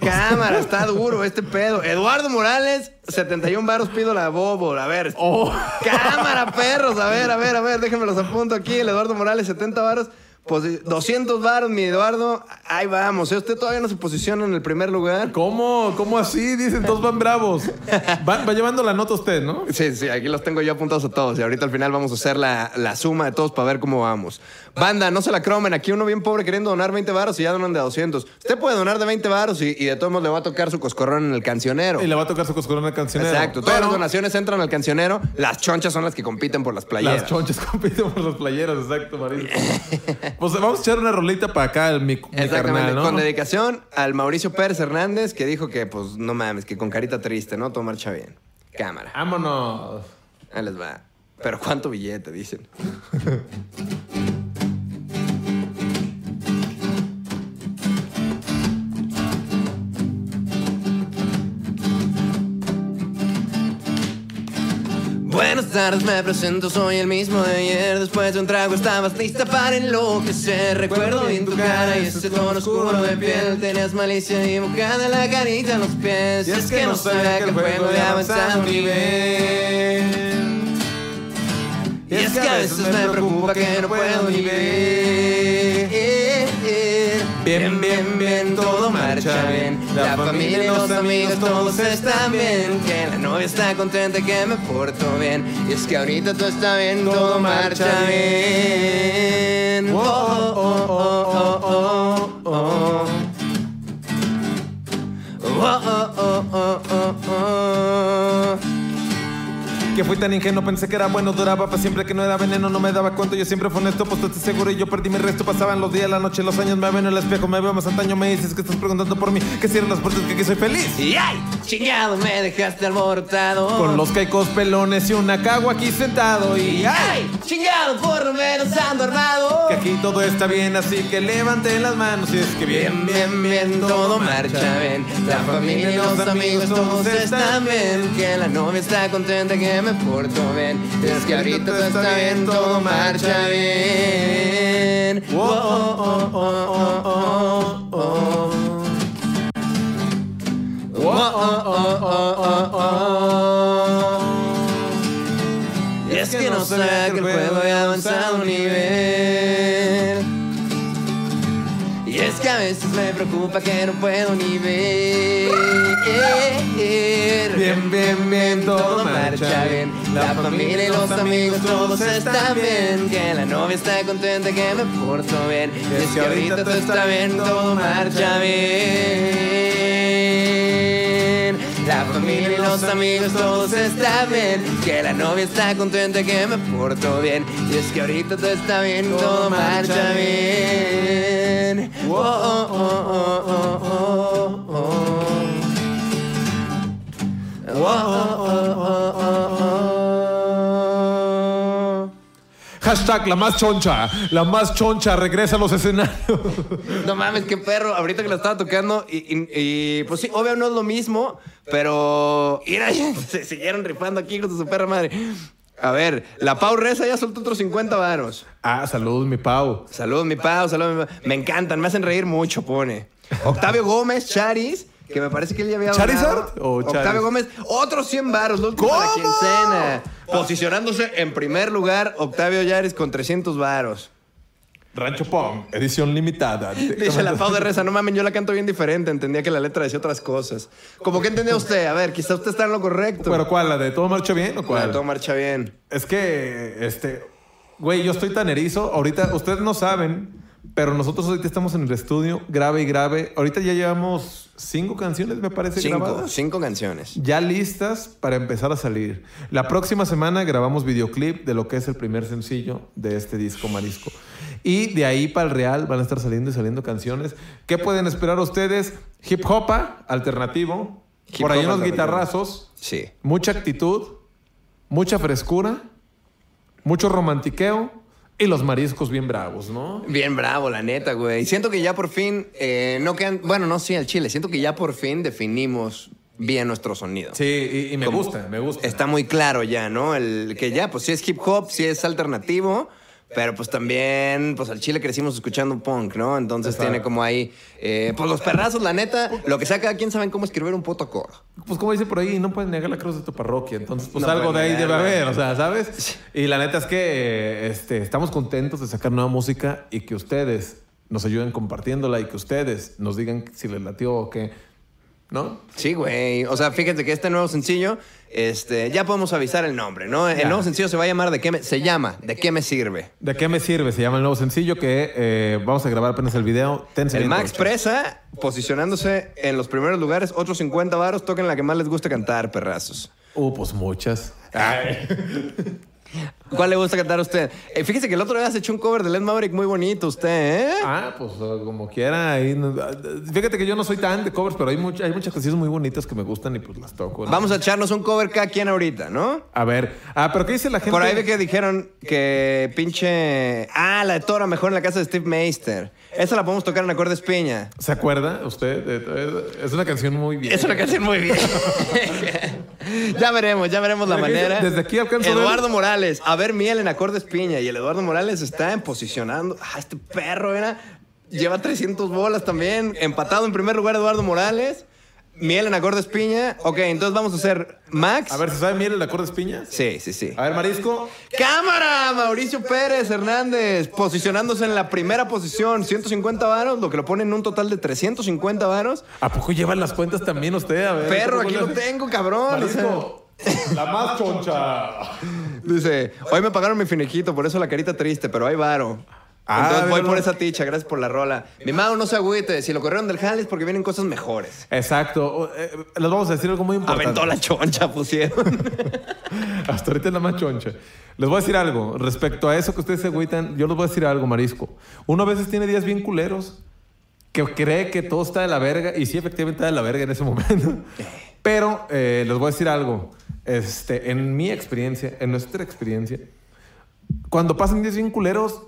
Cámara, está duro este pedo. Eduardo Morales, 71 varos pido la bobo. A ver. Oh. Cámara, perros. A ver, a ver, a ver. Déjenme los apunto aquí. El Eduardo Morales, 70 varos. Pues 200 varos, mi Eduardo. Ahí vamos. ¿eh? Usted todavía no se posiciona en el primer lugar. ¿Cómo? ¿Cómo así? Dicen, todos van bravos. Va, va llevando la nota usted, ¿no? Sí, sí, aquí los tengo yo apuntados a todos. Y ahorita al final vamos a hacer la, la suma de todos para ver cómo vamos. Banda, no se la cromen. Aquí uno bien pobre queriendo donar 20 varos y ya donan de 200. Usted puede donar de 20 varos y, y de todos modos le va a tocar su coscorrón en el cancionero. Y le va a tocar su coscorón al cancionero. Exacto. Todas Pero las donaciones entran al cancionero. Las chonchas son las que compiten por las playeras. Las chonchas compiten por las playeras, exacto, Marisco. pues vamos a echar una rolita para acá, el mi, mi Exactamente. carnal, ¿no? Con dedicación al Mauricio Pérez Hernández, que dijo que, pues, no mames, que con carita triste, ¿no? Todo marcha bien. Cámara. Vámonos. Ahí les va. Pero ¿cuánto billete? Dicen. tardes, me presento, soy el mismo de ayer. Después de un trago estabas lista para enloquecer. Recuerdo bien tu cara y ese tono oscuro de piel. Tenías malicia dibujada en la carita en los pies. Y es que no sabía que el juego de avanzado nivel. Y es que a veces me preocupa que no puedo ni ver. Bien, bien, bien, todo marcha bien. La familia y los amigos todos están bien. Que la novia está contenta que me porto bien. Y es que ahorita todo está bien, todo marcha bien. Oh, oh, oh, oh, oh, oh. Oh, oh, oh, oh, oh, oh. Que fui tan ingenuo, pensé que era bueno, duraba para siempre, que no era veneno, no me daba cuenta. Yo siempre fui honesto, pues estás seguro y yo perdí mi resto. Pasaban los días, la noche, los años, me veo en el espejo, me veo más antaño, me dices que estás preguntando por mí, que cierran las puertas, que aquí soy feliz. Y ay, chingado, me dejaste alborotado. Con los caicos pelones y una cagua aquí sentado. Y ay, chingado, por lo menos ando armado. que aquí todo está bien, así que levanten las manos y es que bien, Bien, bien, bien, todo marcha bien. La familia y los amigos todos están bien. Que la novia está contenta, que me porto bien. Es que ahorita todo está bien, todo marcha bien. Oh, oh, oh, oh, oh, oh, oh. Oh, oh. Es que no sé que el juego ha avanzado un nivel. Veces me preocupa que no puedo ni ver. Bien, bien, bien, Todo marcha bien. La familia y los amigos todos están bien. Que la novia está contenta, que me porto bien. Y es que ahorita todo está bien, todo marcha bien. La familia y los amigos todos están bien. Que la novia está contenta, que me porto bien. Y es que ahorita todo está bien, todo marcha bien. Oh, oh, oh. Hashtag la más choncha, la más choncha regresa a los escenarios. No mames, qué perro. Ahorita que lo estaba tocando y, y- y, pues sí, obvio no es lo mismo, pero mira, se siguieron rifando aquí con su perra madre. A ver, la Pau Reza ya soltó otros 50 varos. Ah, salud, mi Pau. Salud, mi Pau, salud, mi Pau. Me encantan, me hacen reír mucho, pone. Octavio Gómez, Charis, que me parece que él ya había ¿Charizard hablado. o Charis? Octavio Gómez, otros 100 varos, los de la ¿Cómo? quincena. Posicionándose en primer lugar, Octavio Yaris con 300 varos. Rancho Pong, edición limitada. Dice la Pau de Reza, no mames, yo la canto bien diferente. Entendía que la letra decía otras cosas. ¿Cómo que entendía usted? A ver, quizá usted está en lo correcto. ¿Pero cuál? ¿La de todo marcha bien o cuál? todo marcha bien. Es que, este, güey, yo estoy tan erizo. Ahorita, ustedes no saben, pero nosotros ahorita estamos en el estudio, grave y grave. Ahorita ya llevamos cinco canciones, me parece, Cinco, grabadas. cinco canciones. Ya listas para empezar a salir. La próxima semana grabamos videoclip de lo que es el primer sencillo de este disco Marisco. Y de ahí para el real van a estar saliendo y saliendo canciones. ¿Qué pueden esperar ustedes? Hip hopa, alternativo. Hip por ahí unos guitarrazos. Sí. Mucha actitud, mucha frescura, mucho romantiqueo y los mariscos bien bravos, ¿no? Bien bravo, la neta, güey. Siento que ya por fin, eh, no quedan, bueno, no, sí, al chile. Siento que ya por fin definimos bien nuestro sonido. Sí, y, y me Como- gusta, me gusta. Está muy claro ya, ¿no? El que ya, pues sí es hip hop, sí es alternativo, pero pues también, pues al Chile crecimos escuchando punk, ¿no? Entonces Exacto. tiene como ahí, eh, pues los perrazos, la neta, lo que sea, cada quien saben cómo escribir un puto coro. Pues como dice por ahí, no pueden negar la cruz de tu parroquia. Entonces, pues No algo de ahí debe haber, o sea, ¿sabes? Y la neta es que este, estamos contentos de sacar nueva música y que ustedes nos ayuden compartiéndola y que ustedes nos digan si les latió o qué. ¿No? Sí, güey. O sea, fíjense que este nuevo sencillo, este, ya podemos avisar el nombre, ¿no? El Ya. nuevo sencillo se va a llamar ¿De qué me, se llama ¿De qué me sirve? ¿De qué me sirve? Se llama el nuevo sencillo que eh, vamos a grabar apenas el video. Tense El Max. Presa posicionándose en los primeros lugares, otros 50 varos, toquen la que más les gusta cantar, perrazos. Uh, pues muchas. ¿Cuál le gusta cantar a usted? Eh, fíjese que el otro día se echó un cover de Led Maverick muy bonito, usted, ¿eh? Ah, pues uh, como quiera. ahí no- fíjate que yo no soy tan de covers, pero hay, mucha- hay muchas canciones muy bonitas que me gustan y pues las toco. ¿no? Vamos a echarnos un cover cada quien ahorita, ¿no? A ver. Ah, pero ¿qué dice la gente? Por ahí ve que dijeron que pinche... Ah, la de Tora mejor en la casa de Steve Meister. Esa la podemos tocar en acordes piña. ¿Se acuerda usted? De- de- Es una canción muy bien. Es una canción muy bien. ya veremos, ya veremos la manera. desde aquí alcanzo a ver- Eduardo Morales, a ver miel en acordes piña. Y el Eduardo Morales está en posicionando. Ah, este perro era. Lleva 300 bolas también. Empatado en primer lugar Eduardo Morales. Miel en acordes piña. Ok, entonces vamos a hacer Max. A ver, ¿se sabe miel el acorde piñas? Sí, sí, sí. A ver, Marisco. Cámara, Mauricio Pérez Hernández, posicionándose en la primera posición, 150 varos, lo que lo pone en un total de 350 varos. ¿A poco llevan las cuentas también usted? A ver. Perro, ¿cómo aquí lo tengo, cabrón. o sea. Marisco. La más choncha. Dice, hoy me pagaron mi finiquito, por eso la carita triste, pero hay varo. Ah, Entonces voy por esa ticha, gracias por la rola. Mi mano no se agüite, si lo corrieron del jale es porque vienen cosas mejores. Exacto. Eh, les vamos a decir algo muy importante. Aventó la choncha, pusieron. Hasta ahorita es la más choncha. Les voy a decir algo. Respecto a eso que ustedes se agüitan, yo les voy a decir algo, Marisco. Uno a veces tiene días bien culeros que cree que todo está de la verga y sí, efectivamente está de la verga en ese momento. Pero eh, les voy a decir algo. Este, en mi experiencia, en nuestra experiencia, cuando pasan días bien culeros,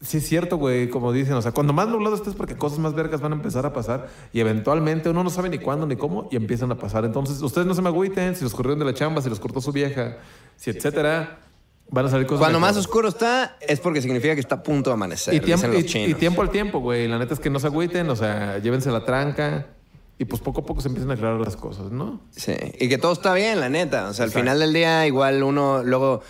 sí es cierto, güey, como dicen. O sea, cuando más nublado estés porque cosas más vergas van a empezar a pasar y eventualmente uno no sabe ni cuándo ni cómo y empiezan a pasar. Entonces, ustedes no se me agüiten si los corrieron de la chamba, si los cortó su vieja, si etcétera. Van a salir cosas Cuando más oscuro está, es porque significa que está a punto de amanecer. y tiempo, y tiempo al tiempo, güey. La neta es que no se agüiten, o sea, llévense la tranca y pues poco a poco se empiezan a aclarar las cosas, ¿no? Sí, y que todo está bien, la neta. O sea, al Exacto. final del día, igual uno luego.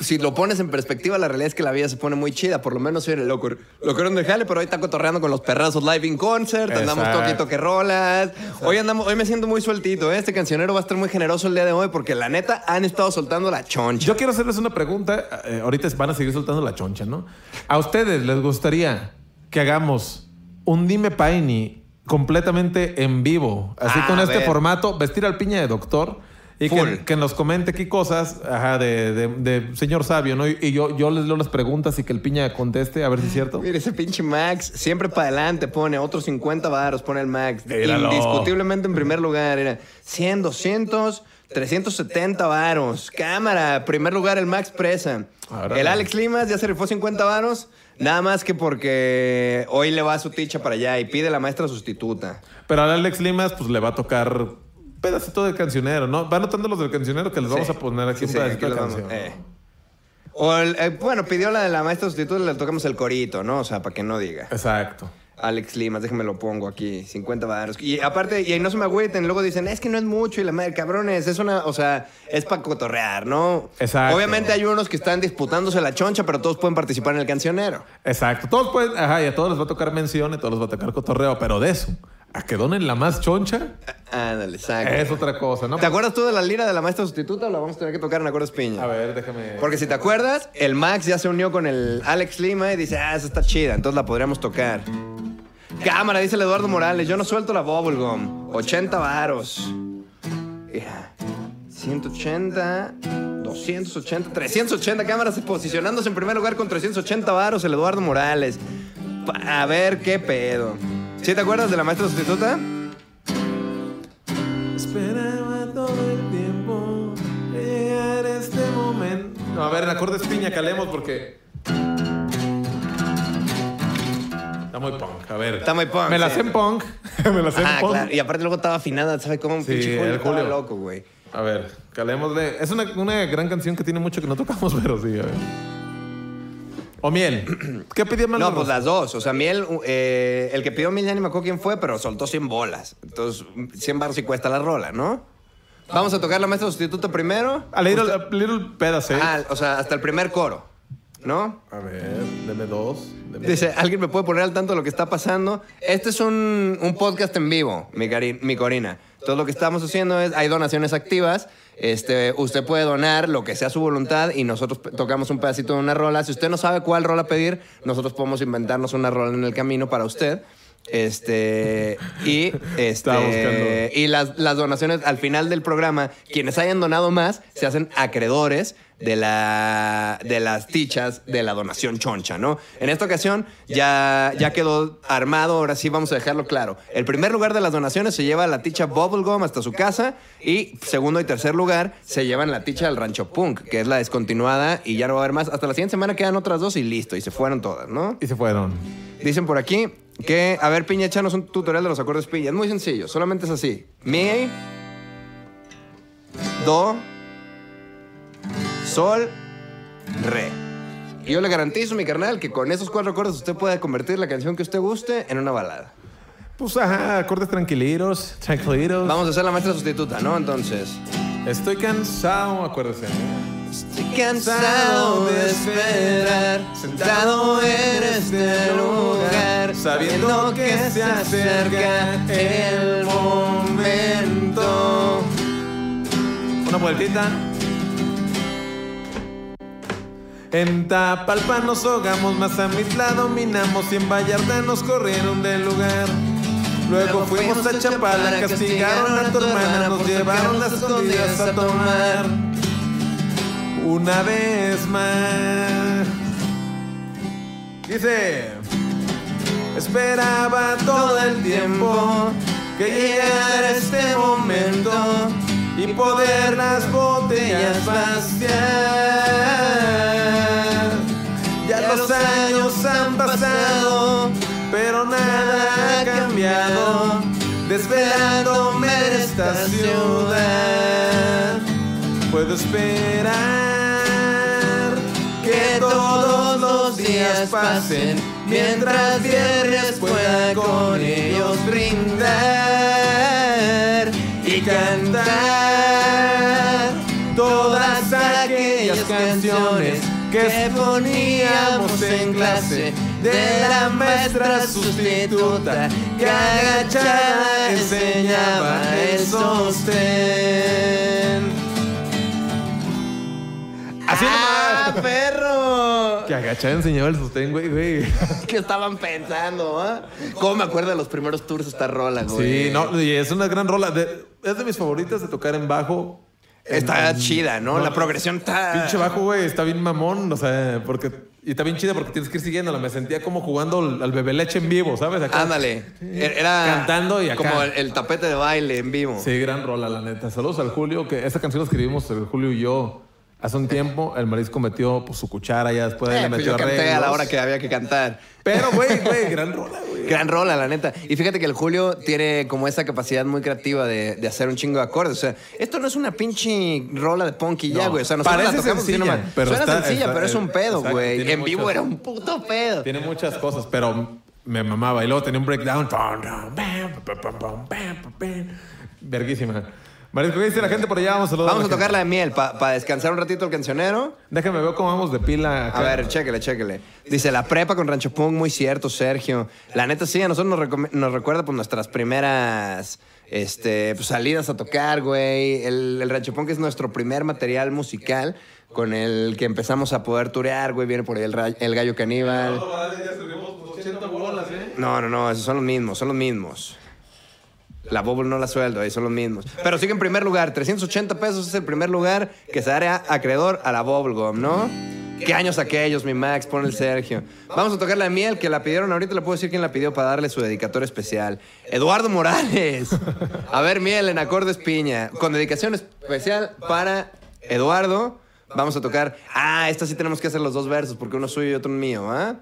Si lo pones en perspectiva, la realidad es que la vida se pone muy chida. Por lo menos hoy lo, cor- lo corrieron del jale, pero hoy está cotorreando con los perrazos live in concert. Andamos Exacto. y toque rolas. Hoy andamos, hoy me siento muy sueltito. ¿eh? Este cancionero va a estar muy generoso el día de hoy porque la neta han estado soltando la choncha. Yo quiero hacerles una pregunta. eh, ahorita van a seguir soltando la choncha, ¿no? ¿A ustedes les gustaría que hagamos un Dime Paini completamente en vivo? Así Ah, con este ver. formato, vestir al piña de doctor. Y que, que nos comente qué cosas, ajá, de, de- de señor sabio, ¿no? Y, y yo, yo les leo las preguntas y que el piña conteste, a ver si es cierto. Mira, ese pinche Max siempre para adelante pone otros 50 varos, pone el Max. Míralo. Indiscutiblemente en primer lugar. Era 100, 200, 370 varos. Cámara, primer lugar el Max Presa. El Alex Limas ya se rifó 50 varos. Nada más que porque hoy le va su ticha para allá y pide la maestra sustituta. Pero al Alex Limas, pues le va a tocar pedacito del cancionero, ¿no? Va anotando los del cancionero que les vamos Sí. a poner aquí Sí, un sí, pedacito aquí de canción. eh. O el- eh, bueno, pidió la de la maestra sustituta y le tocamos el corito, ¿no? O sea, para que no diga. Exacto. Alex Limas, déjame lo pongo aquí, 50 baros. Y aparte, y ahí no se me agüiten, luego dicen, es que no es mucho y la madre, cabrones, es una, o sea, es para cotorrear, ¿no? Exacto. Obviamente hay unos que están disputándose la choncha, pero todos pueden participar en el cancionero. Exacto. Todos pueden, ajá, y a todos les va a tocar mención, y a todos les va a tocar cotorreo, pero de eso, a que donen la más choncha, Ándale, exacto. es otra cosa, ¿no? ¿Te acuerdas tú de la lira de la maestra sustituta o la vamos a tener que tocar en acordes piña? A ver, déjame. Porque si te acuerdas, el Max ya se unió con el Alex Lima y dice, ah, esa está chida, entonces la podríamos tocar. Cámara, dice el Eduardo Morales, yo no suelto la bubblegum. 80 varos. Mira, 180, 280, 380 cámaras posicionándose en primer lugar con 380 varos el Eduardo Morales. Pa- A ver qué pedo. ¿Sí te acuerdas de la maestra sustituta? Esperaba todo el tiempo llegar este momento. No, a ver, en acordes piña, calemos porque. Está muy punk. A ver. Está muy punk, Me la sí. sé en punk. Me la sé en Ah, punk. claro. Y aparte luego estaba afinada, ¿sabes cómo? Un Sí, pinche el Julio. loco, güey. A ver, calémosle. Es una, una gran canción que tiene mucho que no tocamos, pero sí, a ver. O miel. ¿Qué pedía más? No, pues las dos. O sea, Miel, eh, el que pidió Miel ya ni me acuerdo quién fue, pero soltó 100 bolas. Entonces, 100 baros y cuesta la rola, ¿no? Vamos a tocar la maestra sustituta primero. A Little, a little. Ah, o sea, hasta el primer coro, ¿no? A ver, deme dos. deme- Dice, ¿alguien me puede poner al tanto de lo que está pasando? Este es un, un podcast en vivo, mi, cari- mi Corina. Todo lo que estamos haciendo es, hay donaciones activas. Este, usted puede donar lo que sea su voluntad y nosotros tocamos un pedacito de una rola. Si usted no sabe cuál rola pedir, nosotros podemos inventarnos una rola en el camino para usted. Este, y, este, buscando. y las, las donaciones al final del programa, quienes hayan donado más, se hacen acreedores de, la, de las tichas de la donación choncha, ¿no? En esta ocasión ya, ya quedó armado, ahora sí vamos a dejarlo claro. El primer lugar de las donaciones se lleva la ticha Bubblegum hasta su casa y segundo y tercer lugar se llevan la ticha del Rancho Punk, que es la descontinuada y ya no va a haber más. Hasta la siguiente semana quedan otras dos y listo, y se fueron todas, ¿no? Y se fueron. Dicen por aquí que, a ver, Piña, échanos un tutorial de los acordes Piña. Es muy sencillo, solamente es así. Mi, do, sol, re. Y yo le garantizo, mi carnal, que con esos cuatro acordes usted puede convertir la canción que usted guste en una balada. Pues ajá, acordes tranquilitos, tranquilitos. Vamos a hacer la maestra sustituta, ¿no? Entonces. Estoy cansado, acuérdese. Estoy cansado de esperar, sentado en este lugar, sabiendo que se acerca el momento. Una vueltita. En Tapalpa nos ahogamos, más a Mitla dominamos y en Vallarta nos corrieron del lugar. Luego fuimos a Chapala, castigaron a tu hermana, nos llevaron las escondidas a tomar. Una vez más. Dice, esperaba todo el tiempo que llegara este momento y poder las botellas vaciar. Ya los años han pasado, pero nada ha cambiado. Desvelándome en esta ciudad, puedo esperar que todos los días pasen mientras viernes pueda con ellos brindar y cantar todas aquellas canciones que poníamos en clase de la maestra sustituta que agachada enseñaba el sostén. Así ¡Ah, nomás. perro! Que agachada enseñaba el sostén, güey, güey. ¿Qué estaban pensando, ah? ¿Cómo me acuerdo de los primeros tours esta rola, güey? Sí, no, y es una gran rola. De- es de mis favoritas de tocar en bajo. Está En- chida, ¿no? La progresión está... Pinche bajo, güey, está bien mamón, o sea, porque... Y está bien chida porque tienes que ir siguiéndola. Me sentía como jugando al, bebé leche en vivo, ¿sabes? Acá. Ándale. Era... Cantando y acá. Como el, el tapete de baile en vivo. Sí, gran rola, la neta. Saludos al Julio, que esta canción la escribimos el Julio y yo hace un tiempo. El marisco metió pues, su cuchara, ya después Eh, le pues metió yo canté a la hora que había que cantar. Pero, güey, güey, gran rola, güey. Gran rola, la neta. Y fíjate que el Julio tiene como esa capacidad muy creativa de, de hacer un chingo de acordes. O sea, esto no es una pinche rola de punk y ya, güey. O sea, nosotros parece la tocamos sencilla, nomás. pero Suena está- sencilla, está- pero es un pedo, güey. En vivo era un puto pedo. Tiene muchas cosas, pero me mamaba. Y luego tenía un breakdown. Verguísima. Marisco, ¿qué dice la gente por allá? Vamos a saludar Vamos a la tocar la de miel para descansar un ratito el cancionero. Déjame ver cómo vamos de pila. acá. A ver, chéquele, chéquele. Dice, la prepa con Rancho Punk, muy cierto, Sergio. La neta sí, a nosotros nos, recuerda pues nuestras primeras este, pues, salidas a tocar, güey. El, el Rancho Punk es nuestro primer material musical con el que empezamos a poder turear, güey. Viene por ahí el, el gallo caníbal. No, no, no, esos son los mismos, son los mismos. La Bubble no la sueldo, ahí son los mismos. Pero sigue en primer lugar, 380 pesos es el primer lugar que se hará acreedor a la Bubblegum, ¿no? ¿Qué años aquellos, mi Max? Pone el Sergio. Vamos a tocar la miel que la pidieron ahorita, le puedo decir quién la pidió para darle su dedicatoria especial. Eduardo Morales. A ver, miel en acordes piña. Con dedicación especial para Eduardo. Vamos a tocar. Ah, esta sí tenemos que hacer los dos versos porque uno es suyo y otro es mío, ¿ah?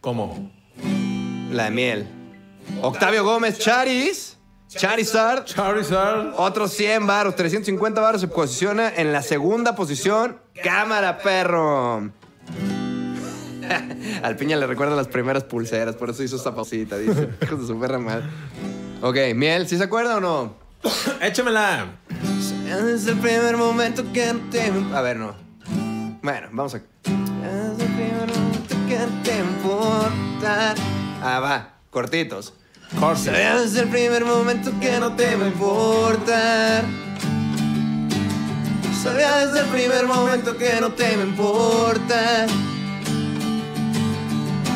¿Cómo? La de miel. Octavio Gómez Charis. Charizard. Charizard. Otros 100 varos, 350 varos se posiciona en la segunda posición. Cámara, perro. Al piña le recuerda las primeras pulseras, por eso hizo esta pausita, dice. Hijos de su perra madre. Ok, miel, ¿sí se acuerda o no? Échamela. Es el primer momento que te... A ver, no. Bueno, vamos a... Es el primer momento que te importa. Ah, va, cortitos. Desde el primer momento que no te va a importar. Sabía desde el primer momento que no te va a importar.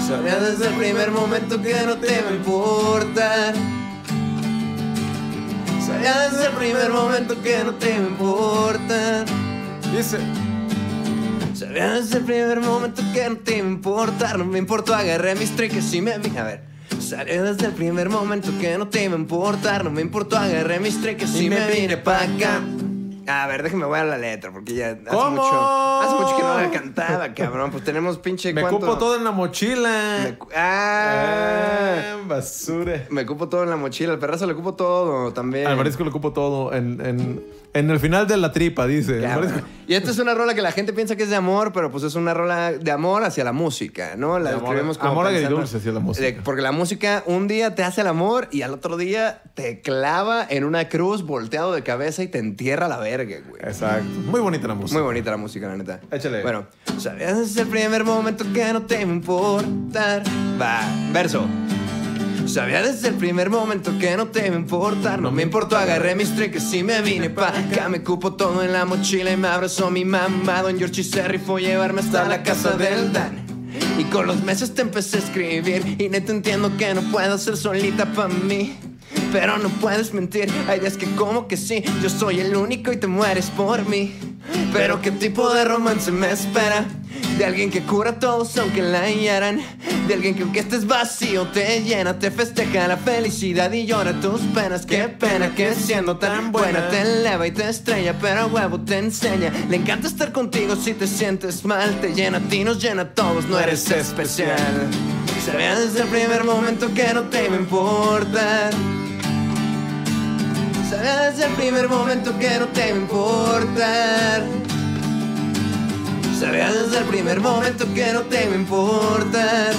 Sabía desde el primer momento que no te va a importar. Sabía desde el primer momento que no te va a importar. Dice. Sabía desde el primer momento que no te iba a importar, no me importó, agarré mis triques y me vi. A ver. Desde el primer momento que no te iba a importar, no me importó, agarré mis triques y, Y me vine pa' acá. A ver, déjame voy a la letra, porque ya hace ¿Cómo? mucho. Hace mucho que no la cantaba, cabrón. Pues tenemos pinche. Me ¿cuánto? cupo todo en la mochila. Me ah, Ah, basura. me cupo todo en la mochila. Al perrazo le cupo todo también. Al marisco le cupo todo en, en, en el final de la tripa, dice. Y esta es una rola que la gente piensa que es de amor, pero pues es una rola de amor hacia la música, ¿no? La De amor- escribimos como amor pensando- hacia la música. de- porque la música un día te hace el amor y al otro día te clava en una cruz volteado de cabeza y te entierra a la verga, güey. Exacto. Muy bonita la música. Muy bonita la música, la neta. Échale. Bueno, sabías desde el primer momento que no te iba a importar. Va, verso. Sabía desde el primer momento que no te iba a importar. No me importó, agarré mis triques y me vine pa' acá. Me cupo todo en la mochila y me abrazó mi mamá. Don George y se rifó llevarme hasta la casa del Dan. Y con los meses te empecé a escribir. Y neta entiendo que no puedo ser solita pa' mí. Pero no puedes mentir, hay días que como que sí, yo soy el único y te mueres por mí. Pero qué tipo de romance me espera de alguien que cura a todos aunque la hieran, de alguien que aunque estés vacío te llena, te festeja la felicidad y llora tus penas. Qué pena que siendo tan buena te eleva y te estrella, pero huevo te enseña. Le encanta estar contigo si te sientes mal, te llena a ti, nos llena a todos, no eres especial. Sabía desde el primer momento que no te iba a importar. Sabía desde el primer momento que no te iba a importar. Sabía desde el primer momento que no te iba a importar.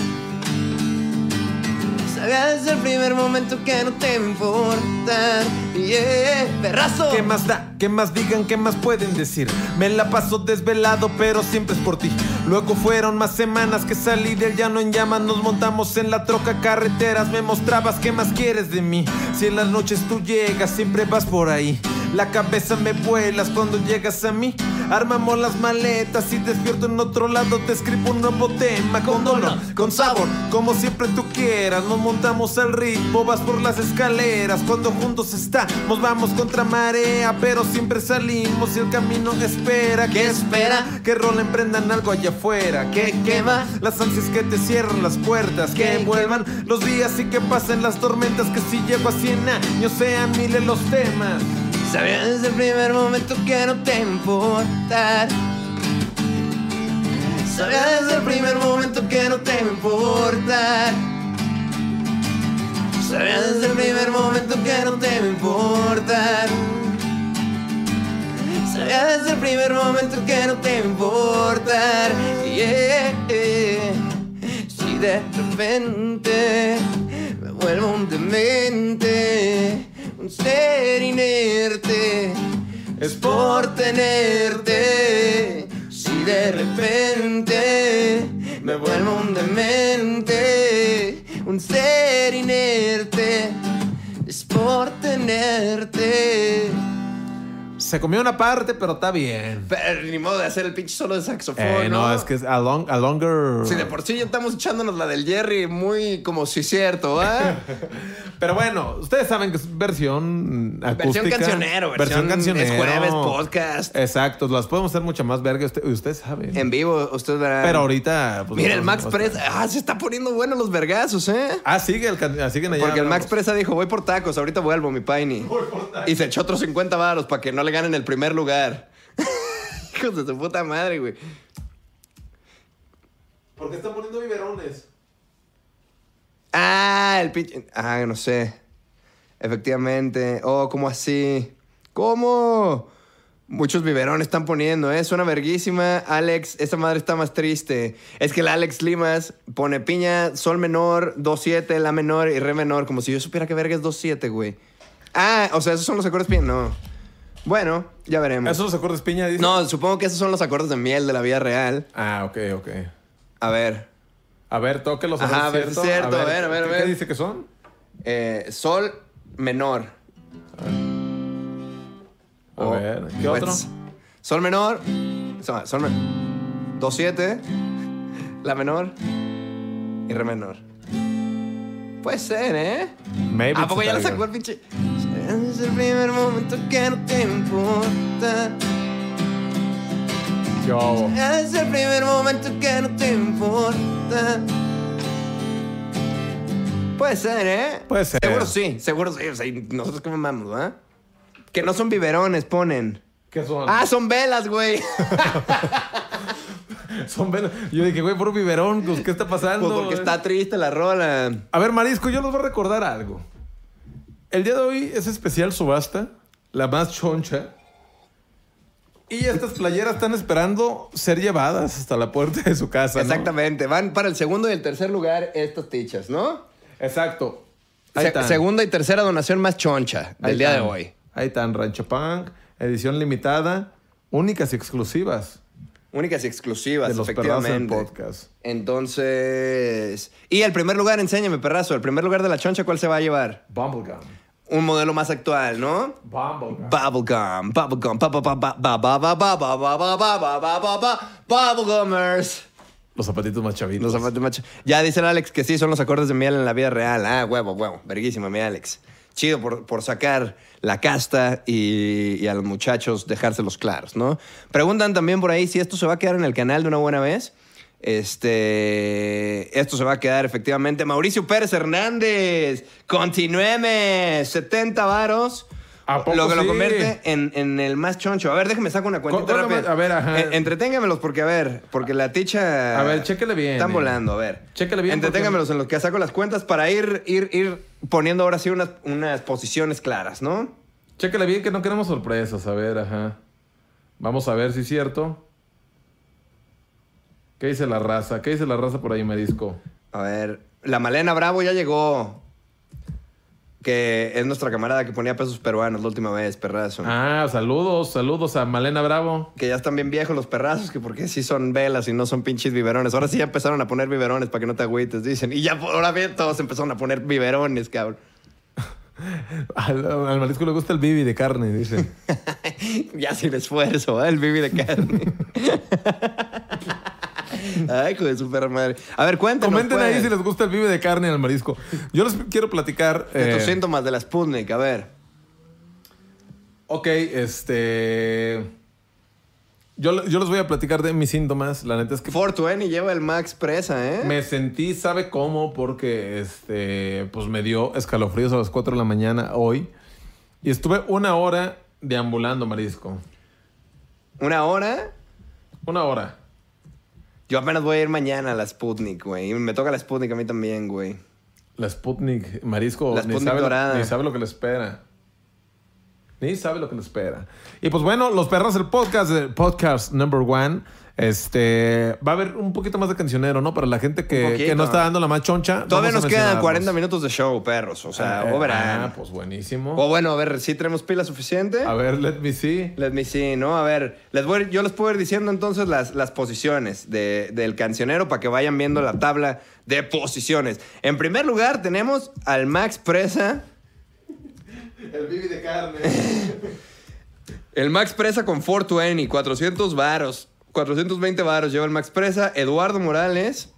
Sabía desde el primer momento que no te iba a importar. Yeah, perrazo. ¿Qué más da? ¿Qué más digan? ¿Qué más pueden decir? Me la paso desvelado, pero siempre es por ti. Luego fueron más semanas que salí del llano en llamas. Nos montamos en la troca carreteras. Me mostrabas qué más quieres de mí. Si en las noches tú llegas, siempre vas por ahí. La cabeza me vuelas cuando llegas a mí. Armamos las maletas y despierto en otro lado. Te escribo un nuevo tema con dolor, con sabor, como siempre tú quieras. Nos montamos al ritmo, vas por las escaleras. Cuando juntos estamos, vamos contra marea. Pero siempre salimos y el camino espera. ¿Qué espera? Que rolen, prendan algo allá afuera. ¿Qué quema? Las ansias que te cierran las puertas. Que vuelvan los días y que pasen las tormentas. Que si llego a 100 años sean miles los temas. Sabía desde el primer momento que no te importar. Sabía desde el primer momento que no te importar. Sabía desde el primer momento que no te importar. Sabía desde el primer momento que no te importar. Yeah. Si de repente me vuelvo un demente, un ser inerte, es por tenerte. Si de repente me vuelvo un demente, un ser inerte, es por tenerte. Se comió una parte, pero está bien. Pero ni modo de hacer el pinche solo de saxofón, Eh, no, es que es a, long- a longer. Si de por sí ya estamos echándonos la del Jerry muy como si cierto, ¿va? Pero bueno, ustedes saben que es versión acústica. versión cancionero, versión, cancionero. Es jueves, podcast. Exacto, las podemos hacer mucho más verga. Usted, ustedes saben. En vivo, usted verá. Pero ahorita. pues, Mira, el Max Presa. Ah, se está poniendo bueno los vergazos, ¿eh? Ah, sigue el ah, siguen allá. Porque el Max. Presa dijo, voy por tacos, ahorita vuelvo, mi Paini. Y se echó otros 50 varos para que no le ganen el primer lugar. Hijos de su puta madre, güey. ¿Por qué están poniendo biberones? Ah, el pinche. Ah, no sé. Efectivamente. Oh, ¿cómo así? ¿Cómo? Muchos biberones están poniendo, ¿eh? Suena verguísima. Alex, esta madre está más triste. Es que el Alex Limas pone piña, sol menor, 2-7, la menor y re menor. Como si yo supiera que verga es 2-7, güey. Ah, o sea, esos son los acordes piña. No. Bueno, ya veremos. ¿Esos los acordes piña? Dice? No, supongo que esos son los acordes de miel de la vida real. Ah, ok, ok. A ver. A ver, tóquelos. Ajá, a ver, es cierto, a ver, a ver, a ¿qué- ver. ¿Qué dice que son? Eh, sol menor. A ver, ¿qué otro? pues, Sol menor. Sol, menor. 2-7. La menor. Y re menor. Puede ser, ¿eh? Maybe ¿A poco ya lo sacó el pinche? Es el primer momento que no te importa. Yo. Es el primer momento que no te importa. Puede ser, ¿eh? Puede ser. Seguro sí, seguro sí. O sea, nosotros cómo mamamos, ¿verdad? Que no son biberones, ponen. ¿Qué son? Ah, son velas, güey. Son velas. Yo dije, güey, por biberón, pues, ¿qué está pasando? Pues porque está triste la rola. A ver, Marisco, yo les voy a recordar algo. El día de hoy es especial subasta, la más choncha. Y estas playeras están esperando ser llevadas hasta la puerta de su casa. ¿no? Exactamente. Van para el segundo y el tercer lugar estas tichas, ¿no? Exacto. Se- segunda y tercera donación más choncha del Ahí día de hoy. Ahí están, Rancho Punk, edición limitada, únicas y exclusivas. Únicas y exclusivas, De los perrazos del efectivamente. podcast. Entonces. Y el primer lugar, enséñame, perrazo. El primer lugar de la choncha, ¿cuál se va a llevar? Bubblegum un modelo más actual, ¿no? Bubblegum. Bubblegum. Bubblegum. Bubblegumers. Los zapatitos más chavitos. Los zapatitos más Ya dice el Alex que sí, son los acordes de miel en la vida real. Ah, huevo, huevo. Verguísima, mi Alex. Chido por, por sacar la casta y, y a los muchachos dejárselos claros, ¿no? Preguntan también por ahí si esto se va a quedar en el canal de una buena vez. Este, esto se va a quedar efectivamente. Mauricio Pérez Hernández, continueme, 70 varos. ¿A poco lo que lo convierte en, en el más choncho. A ver, déjeme sacar una cuentita. A ver, ajá. En- entreténgamelos porque, a ver, porque la ticha... A ver, chéquele bien, Están eh. volando, a ver. Chéquele bien, Entreténgamelos en los que saco las cuentas para ir, ir, ir poniendo ahora sí unas, unas posiciones claras, ¿no? Chécale bien que no queremos sorpresas. A ver, ajá. Vamos a ver si es cierto. ¿Qué dice la raza? ¿Qué dice la raza por ahí, Marisco? A ver, la Malena Bravo ya llegó. Que es nuestra camarada que ponía pesos peruanos la última vez, perrazo. Ah, saludos, saludos a Malena Bravo. Que ya están bien viejos los perrazos, que porque sí son velas y no son pinches biberones. Ahora sí ya empezaron a poner biberones para que no te agüites, dicen. Y ya por ahora bien todos empezaron a poner biberones, cabrón. Al, al Marisco le gusta el bibi de carne, dice. ya sin esfuerzo, ¿eh? el bibi de carne. Ay, hijo de su perra madre. A ver, cuéntanos. Comenten ahí pues, si les gusta el bibi de carne al Marisco. Yo les quiero platicar. de tus eh, síntomas de la Sputnik, a ver. Ok, este. Yo, yo les voy a platicar de mis síntomas. La neta es que 420 lleva el Max Presa, ¿eh? me sentí, ¿sabe cómo? Porque este, pues me dio escalofríos a las 4 de la mañana hoy. Y estuve una hora deambulando, Marisco. Una hora. Una hora. Yo apenas voy a ir mañana a la Sputnik, güey. Y me toca la Sputnik a mí también, güey. La Sputnik, Marisco, La ni, Sputnik sabe dorada. Ni sabe lo que le espera. Ni sabe lo que le espera. Y pues bueno, los perros, el podcast, el podcast number one. Este va a haber un poquito más de cancionero, ¿no? Para la gente que, no está dando la más choncha. Todavía nos quedan mencionarlos. 40 minutos de show, perros. O sea, Eh, o verán. Ah, pues buenísimo. O bueno, a ver, si tenemos pila suficiente. A ver, let me see. Let me see, ¿no? A ver, les voy, yo les puedo ir diciendo entonces las, las posiciones de- del cancionero para que vayan viendo la tabla de posiciones. En primer lugar tenemos al Max Presa. El bibi de carne. El Max Presa con 420, 400 varos. 420 varos lleva el Max Presa. Eduardo Morales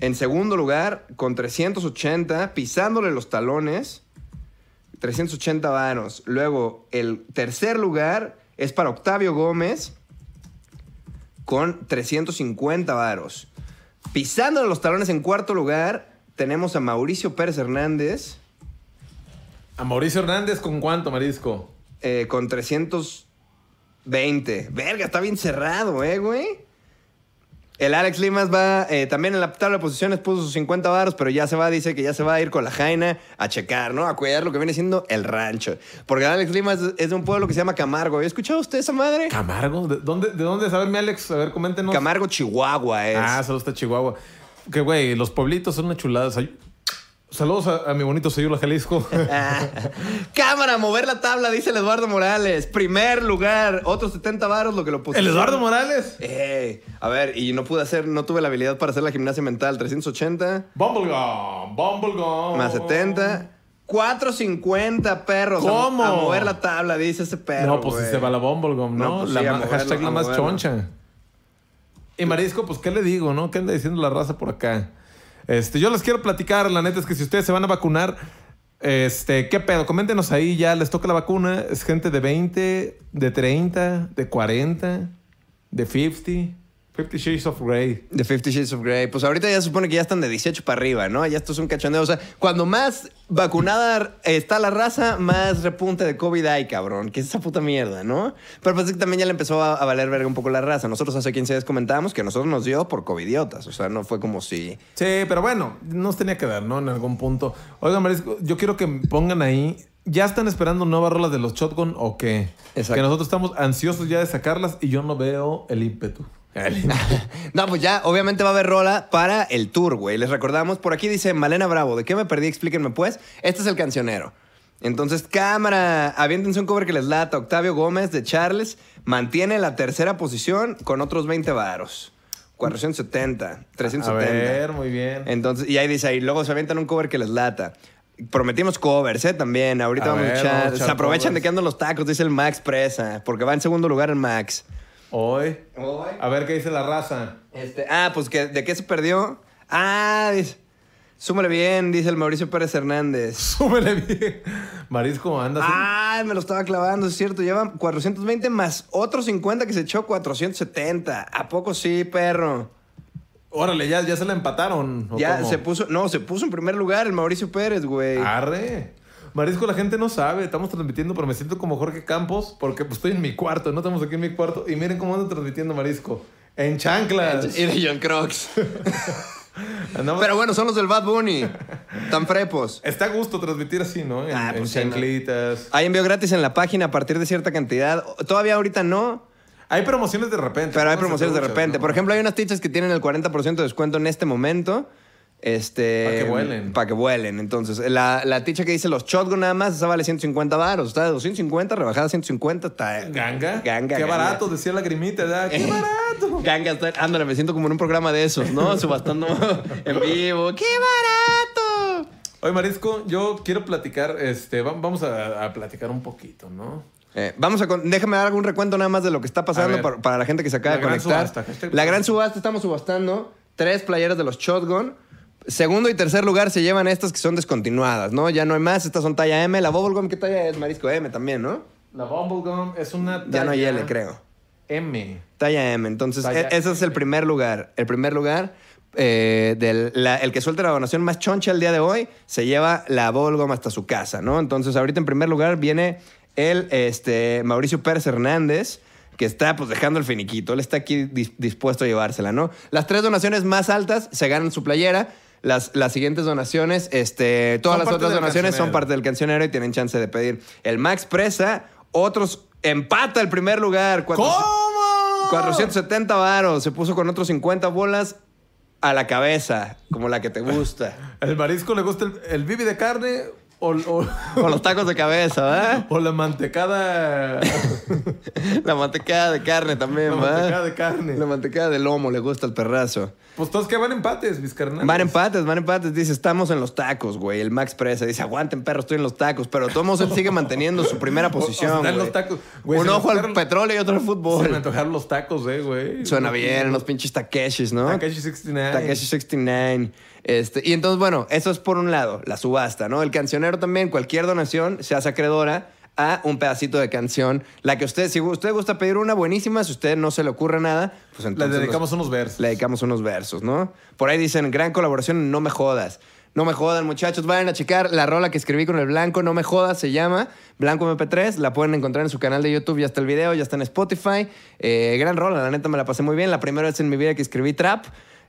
en segundo lugar con 380, pisándole los talones. 380 varos. Luego, el tercer lugar es para Octavio Gómez con 350 varos. Pisándole los talones en cuarto lugar, tenemos a Mauricio Pérez Hernández A Mauricio Hernández, ¿con cuánto, Marisco? eh, con 320. Verga, está bien cerrado, ¿eh, güey? El Alex Limas va, eh, también en la tabla de posiciones puso sus 50 baros, pero ya se va, dice que ya se va a ir con la Jaina a checar, ¿no? A cuidar lo que viene siendo el rancho. Porque el Alex Limas es de un pueblo que se llama Camargo. ¿Ha escuchado usted esa madre? ¿Camargo? ¿De dónde? ¿De dónde? A ver, mi Alex, a ver, coméntenos. Camargo, Chihuahua es. Ah, solo está Chihuahua. Que güey, los pueblitos son una chulada. Saludos a, a mi bonito Sayula, Jalisco. Cámara, mover la tabla, dice el Eduardo Morales. Primer lugar, otros 70 varos, lo que lo puso. ¿El Eduardo Morales? Eh, a ver, y no pude hacer, no tuve la habilidad para hacer la gimnasia mental. 380 Bumblegum, Bumblegum. más 70. 450 perros. ¿Cómo? A, mover la tabla, dice ese perro. No, pues si se va la Bumblegum, ¿no? No, pues la sí, hashtag la más choncha. Y Marisco, pues, ¿qué le digo, no? ¿Qué anda diciendo la raza por acá? Este, yo les quiero platicar, la neta es que si ustedes se van a vacunar, este, ¿qué pedo? Coméntenos ahí, ya les toca la vacuna. Es gente de 20, de 30, de 40, de 50. 50 Shades of Grey. The Fifty Shades of Grey. Pues ahorita ya se supone que ya están de 18 para arriba, ¿no? Ya esto es un cachondeo. O sea, cuando más vacunada está la raza, más repunte de COVID hay, cabrón. Que es esa puta mierda, ¿no? Pero pues también ya le empezó a, a valer verga un poco la raza. Nosotros hace 15 días comentábamos que a nosotros nos dio por covidiotas. O sea, no fue como si... Sí, pero bueno, nos tenía que dar, ¿no? En algún punto. Oigan, Marisco, yo quiero que pongan ahí. ¿Ya están esperando nuevas rolas de los Shotgun o qué? Exacto. Que nosotros estamos ansiosos ya de sacarlas y yo no veo el ímpetu. No, pues ya, obviamente va a haber rola para el tour, güey. Les recordamos, por aquí dice Malena Bravo, ¿de qué me perdí? Explíquenme, pues. Este es el cancionero. Entonces, cámara, aviéntense un cover que les lata. Octavio Gómez de Charles mantiene la tercera posición con otros 20 varos. 470, 370. A ver, muy bien. Entonces, y ahí dice ahí, luego se avientan un cover que les lata. Prometimos covers, ¿eh? También. Ahorita A vamos ver, a echar. vamos a echar Se aprovechan covers. de que andan los tacos, dice el Max Presa. Porque va en segundo lugar el Max. Hoy. A ver qué dice la raza. Este, ah, pues que, ¿de qué se perdió? Ah, dice. Súmale bien, dice el Mauricio Pérez Hernández. Súbele bien. Marisco, anda. Ah, me lo estaba clavando, es cierto. Lleva 420 más otros 50 que se echó 470. ¿A poco sí, perro? Órale, ya, ya se la empataron. ¿o Ya cómo? se puso, no, se puso en primer lugar el Mauricio Pérez, güey. Arre. Marisco, la gente no sabe. Estamos transmitiendo, pero me siento como Jorge Campos porque pues, estoy en mi cuarto. No estamos aquí en mi cuarto. Y miren cómo ando transmitiendo Marisco. En chanclas. Y de John Crocs. Andamos- Pero bueno, son los del Bad Bunny. Tan frepos. Está a gusto transmitir así, ¿no? En, Ah, en pues chanclitas. Hay envío gratis en la página a partir de cierta cantidad. Todavía ahorita no, Hay promociones de repente. pero hay promociones de repente. ¿no? Por ejemplo, hay unas tichas que tienen el 40% de descuento en este momento. Este, Pa' que vuelen. Para que vuelen. Entonces, la, la ticha que dice los shotgun nada más, esa vale 150 baros. Está de 250, rebajada a 150. Está, Ganga. Ganga. Qué ganga. barato, decía la grimita. ¿verdad? Qué barato. Ganga, está, ándale, me siento como en un programa de esos, ¿no? Subastando en vivo. ¡Qué barato! Oye, Marisco, yo quiero platicar, este, va- vamos a, a platicar un poquito, ¿no? Eh, vamos a con- déjame dar algún recuento nada más de lo que está pasando ver. para, para la gente que se acaba de conectar. subasta, la gran subasta estamos subastando tres playeras de los Shotgun. Segundo y tercer lugar se llevan estas que son descontinuadas, ¿no? Ya no hay más, estas son talla M. La Bubblegum, ¿qué talla es? Marisco M también, ¿no? La Bubblegum es una Ya no hay talla L, creo. M. Talla M. Entonces, Talla e- ese es el primer lugar. El primer lugar, eh, del, la- el que suelta la donación más choncha el día de hoy, se lleva la Bubblegum hasta su casa, ¿no? Entonces, ahorita en primer lugar viene el este, Mauricio Pérez Hernández, que está pues dejando el finiquito. Él está aquí dis- dispuesto a llevársela, ¿no? Las tres donaciones más altas se ganan su playera. Las, las siguientes donaciones, este, todas Son las parte otras del donaciones son parte del cancionero y tienen chance de pedir. El Max Presa, otros empata el primer lugar. cuatro- ¿Cómo? 470 varos. Se puso con otros 50 bolas a la cabeza, como la que te gusta. ¿El marisco le gusta el, el bibi de carne o, o- los tacos de cabeza, ¿verdad? o la mantecada? La mantecada de carne también, La ¿verdad? mantecada de carne. La mantecada de lomo le gusta el perrazo. Pues todos que van empates, mis carnales. Van empates, van empates. Dice, estamos en los tacos, güey. El Max Presa dice, aguanten, perro, estoy en los tacos. Pero todos él sigue manteniendo su primera O- o posición, güey. los tacos. Güey, Un ojo al petróleo y otro al Se me fútbol. antojaron los tacos, eh, güey. Suena bien, los pinches Takeshis, ¿no? Takeshi 69. Takeshi 69. Este, y entonces, bueno, eso es por un lado, la subasta, ¿no? El cancionero también, cualquier donación se hace acreedora a un pedacito de canción. La que usted, si usted gusta pedir una buenísima, si usted no se le ocurre nada, pues Le entonces... dedicamos unos versos. Le dedicamos unos versos, ¿no? Por ahí dicen, gran colaboración, no me jodas. No me jodan, muchachos. Vayan a checar la rola que escribí con el Blanco, no me jodas, se llama Blanco MP3. La pueden encontrar en su canal de YouTube, ya está el video, ya está en Spotify. Eh, gran rola, la neta me la pasé muy bien. La primera vez en mi vida que escribí trap.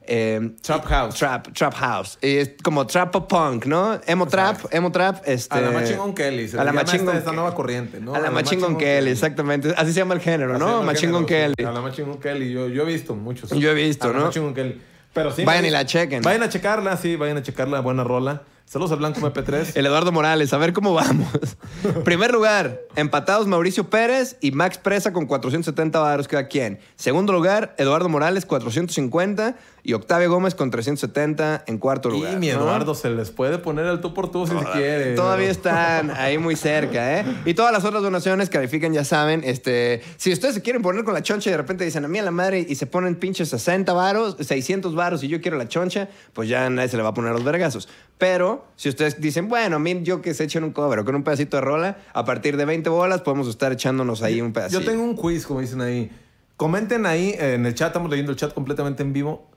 Eh, Trap House. Trap, trap house. Y es como trap pop punk, ¿no? Emo trap, emo trap. Este, A la Machine Gun Kelly. Se a la Machine esta, nueva corriente, ¿no? A la Machine Gun Kelly, exactamente. Así se llama el género, ¿no? género, Kelly. A la Machine Gun Kelly. Yo, yo he visto muchos. Yo he visto, A la ¿no? Machine Gun Kelly. Pero sí. Vayan y la chequen. Vayan a checarla, sí. Vayan a checarla. Buena rola. Saludos al Blanco MP3. El Eduardo Morales, a ver cómo vamos. Primer lugar, empatados Mauricio Pérez y Max Presa con 470 baros cada quien. Segundo lugar, Eduardo Morales 450 y Octavio Gómez con 370 en cuarto lugar. y mi ¿no? Eduardo se les puede poner al tú por tú si se quiere. Todavía están ahí muy cerca, ¿eh? Y todas las otras donaciones califican, ya saben. Este, si ustedes se quieren poner con la choncha y de repente dicen a mí a la madre y se ponen pinches 60 varos, 600 varos y yo quiero la choncha, pues ya nadie se le va a poner los vergazos. Pero si ustedes dicen, bueno, a mí yo que se echen un cover o con un pedacito de rola, a partir de 20 bolas podemos estar echándonos ahí un pedacito. Yo tengo un quiz, como dicen ahí. Comenten ahí en el chat, estamos leyendo el chat completamente en vivo.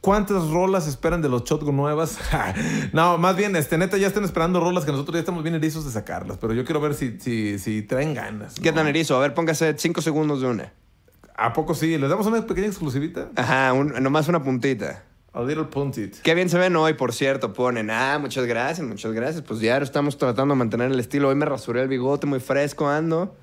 ¿Cuántas rolas esperan de los Shotgun nuevas? no, más bien, este, neta, ya están esperando rolas que nosotros ya estamos bien erizos de sacarlas. Pero yo quiero ver si, si, si traen ganas. ¿Qué tan erizo? A ver, póngase 5 segundos de una. ¿A poco sí? ¿Les damos una pequeña exclusivita? Ajá, un- nomás una puntita. A little puntit. Qué bien se ven hoy, por cierto. Ponen, ah, muchas gracias, muchas gracias. Pues ya estamos tratando de mantener el estilo. Hoy me rasuré el bigote, muy fresco ando.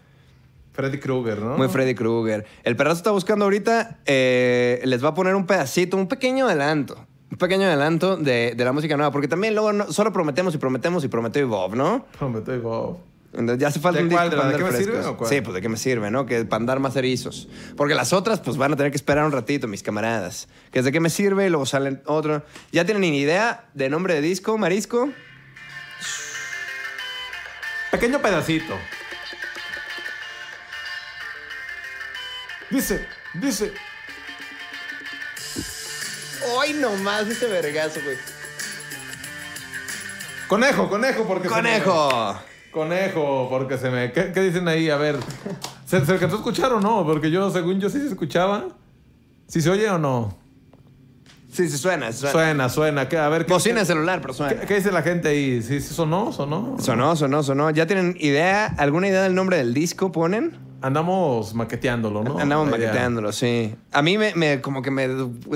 Freddy Krueger, ¿no? Muy Freddy Krueger. El perrazo está buscando ahorita, eh, les va a poner un pedacito, un pequeño adelanto Un pequeño adelanto de, de la música nueva, porque también luego no- solo prometemos y prometemos y prometió y Bob, ¿no? Prometo y Bob. Entonces ya hace falta ¿De un disco? ¿De qué me sirve o cuál? Sí, pues de qué me sirve, ¿no? Que para andar más erizos. Porque las otras, pues van a tener que esperar un ratito, mis camaradas. Que es de qué me sirve y luego salen otro. ¿Ya tienen ni idea de nombre de disco, Marisco? Pequeño pedacito. Dice, dice. ¡Ay, nomás ese vergazo, güey! Conejo, conejo, porque se me- ¡Conejo! Conejo, porque se me. ¿Qué, qué dicen ahí? A ver. ¿Se, ¿Se alcanzó a escuchar o no? Porque yo, según yo, sí se escuchaba. ¿Sí se oye o no? Sí, sí suena, sí suena. Suena, suena. ¿Qué? A ver, ¿qué, Bocina qué, celular, pero suena. qué- qué dice la gente ahí? ¿Sí, sí sonó? ¿Sonó? Sonó, sonó, sonó. ¿Ya tienen idea, alguna idea del nombre del disco ponen? Andamos maqueteándolo, ¿no? Andamos maqueteándolo, sí. A mí me, me- como que me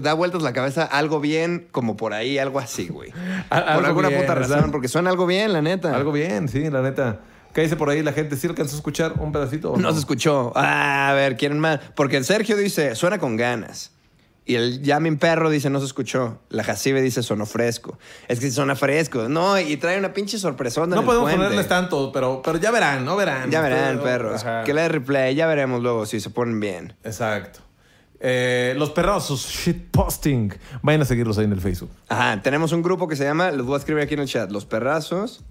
da vueltas la cabeza algo bien, como por ahí, algo así, güey. Al- por alguna bien, puta ¿verdad? razón, porque suena algo bien, la neta. Algo bien, sí, la neta. ¿Qué dice por ahí la gente? ¿Sí alcanzó a escuchar un pedacito? o No se escuchó. Ah, a ver, ¿quieren más? Porque el Sergio dice, suena con ganas. Y el Yamin Perro dice, no se escuchó. La Jacibe dice, sonó fresco. Es que suena fresco. No, y trae una pinche sorpresona. No en podemos ponerles tanto, pero, pero ya verán, no verán. Ya verán, Ustedes- perros. Ajá. Que le dé replay, ya veremos luego si se ponen bien. Exacto. Eh, los perrosos, shitposting. Vayan a seguirlos ahí en el Facebook. Ajá, tenemos un grupo que se llama, los voy a escribir aquí en el chat, Los Perrazos.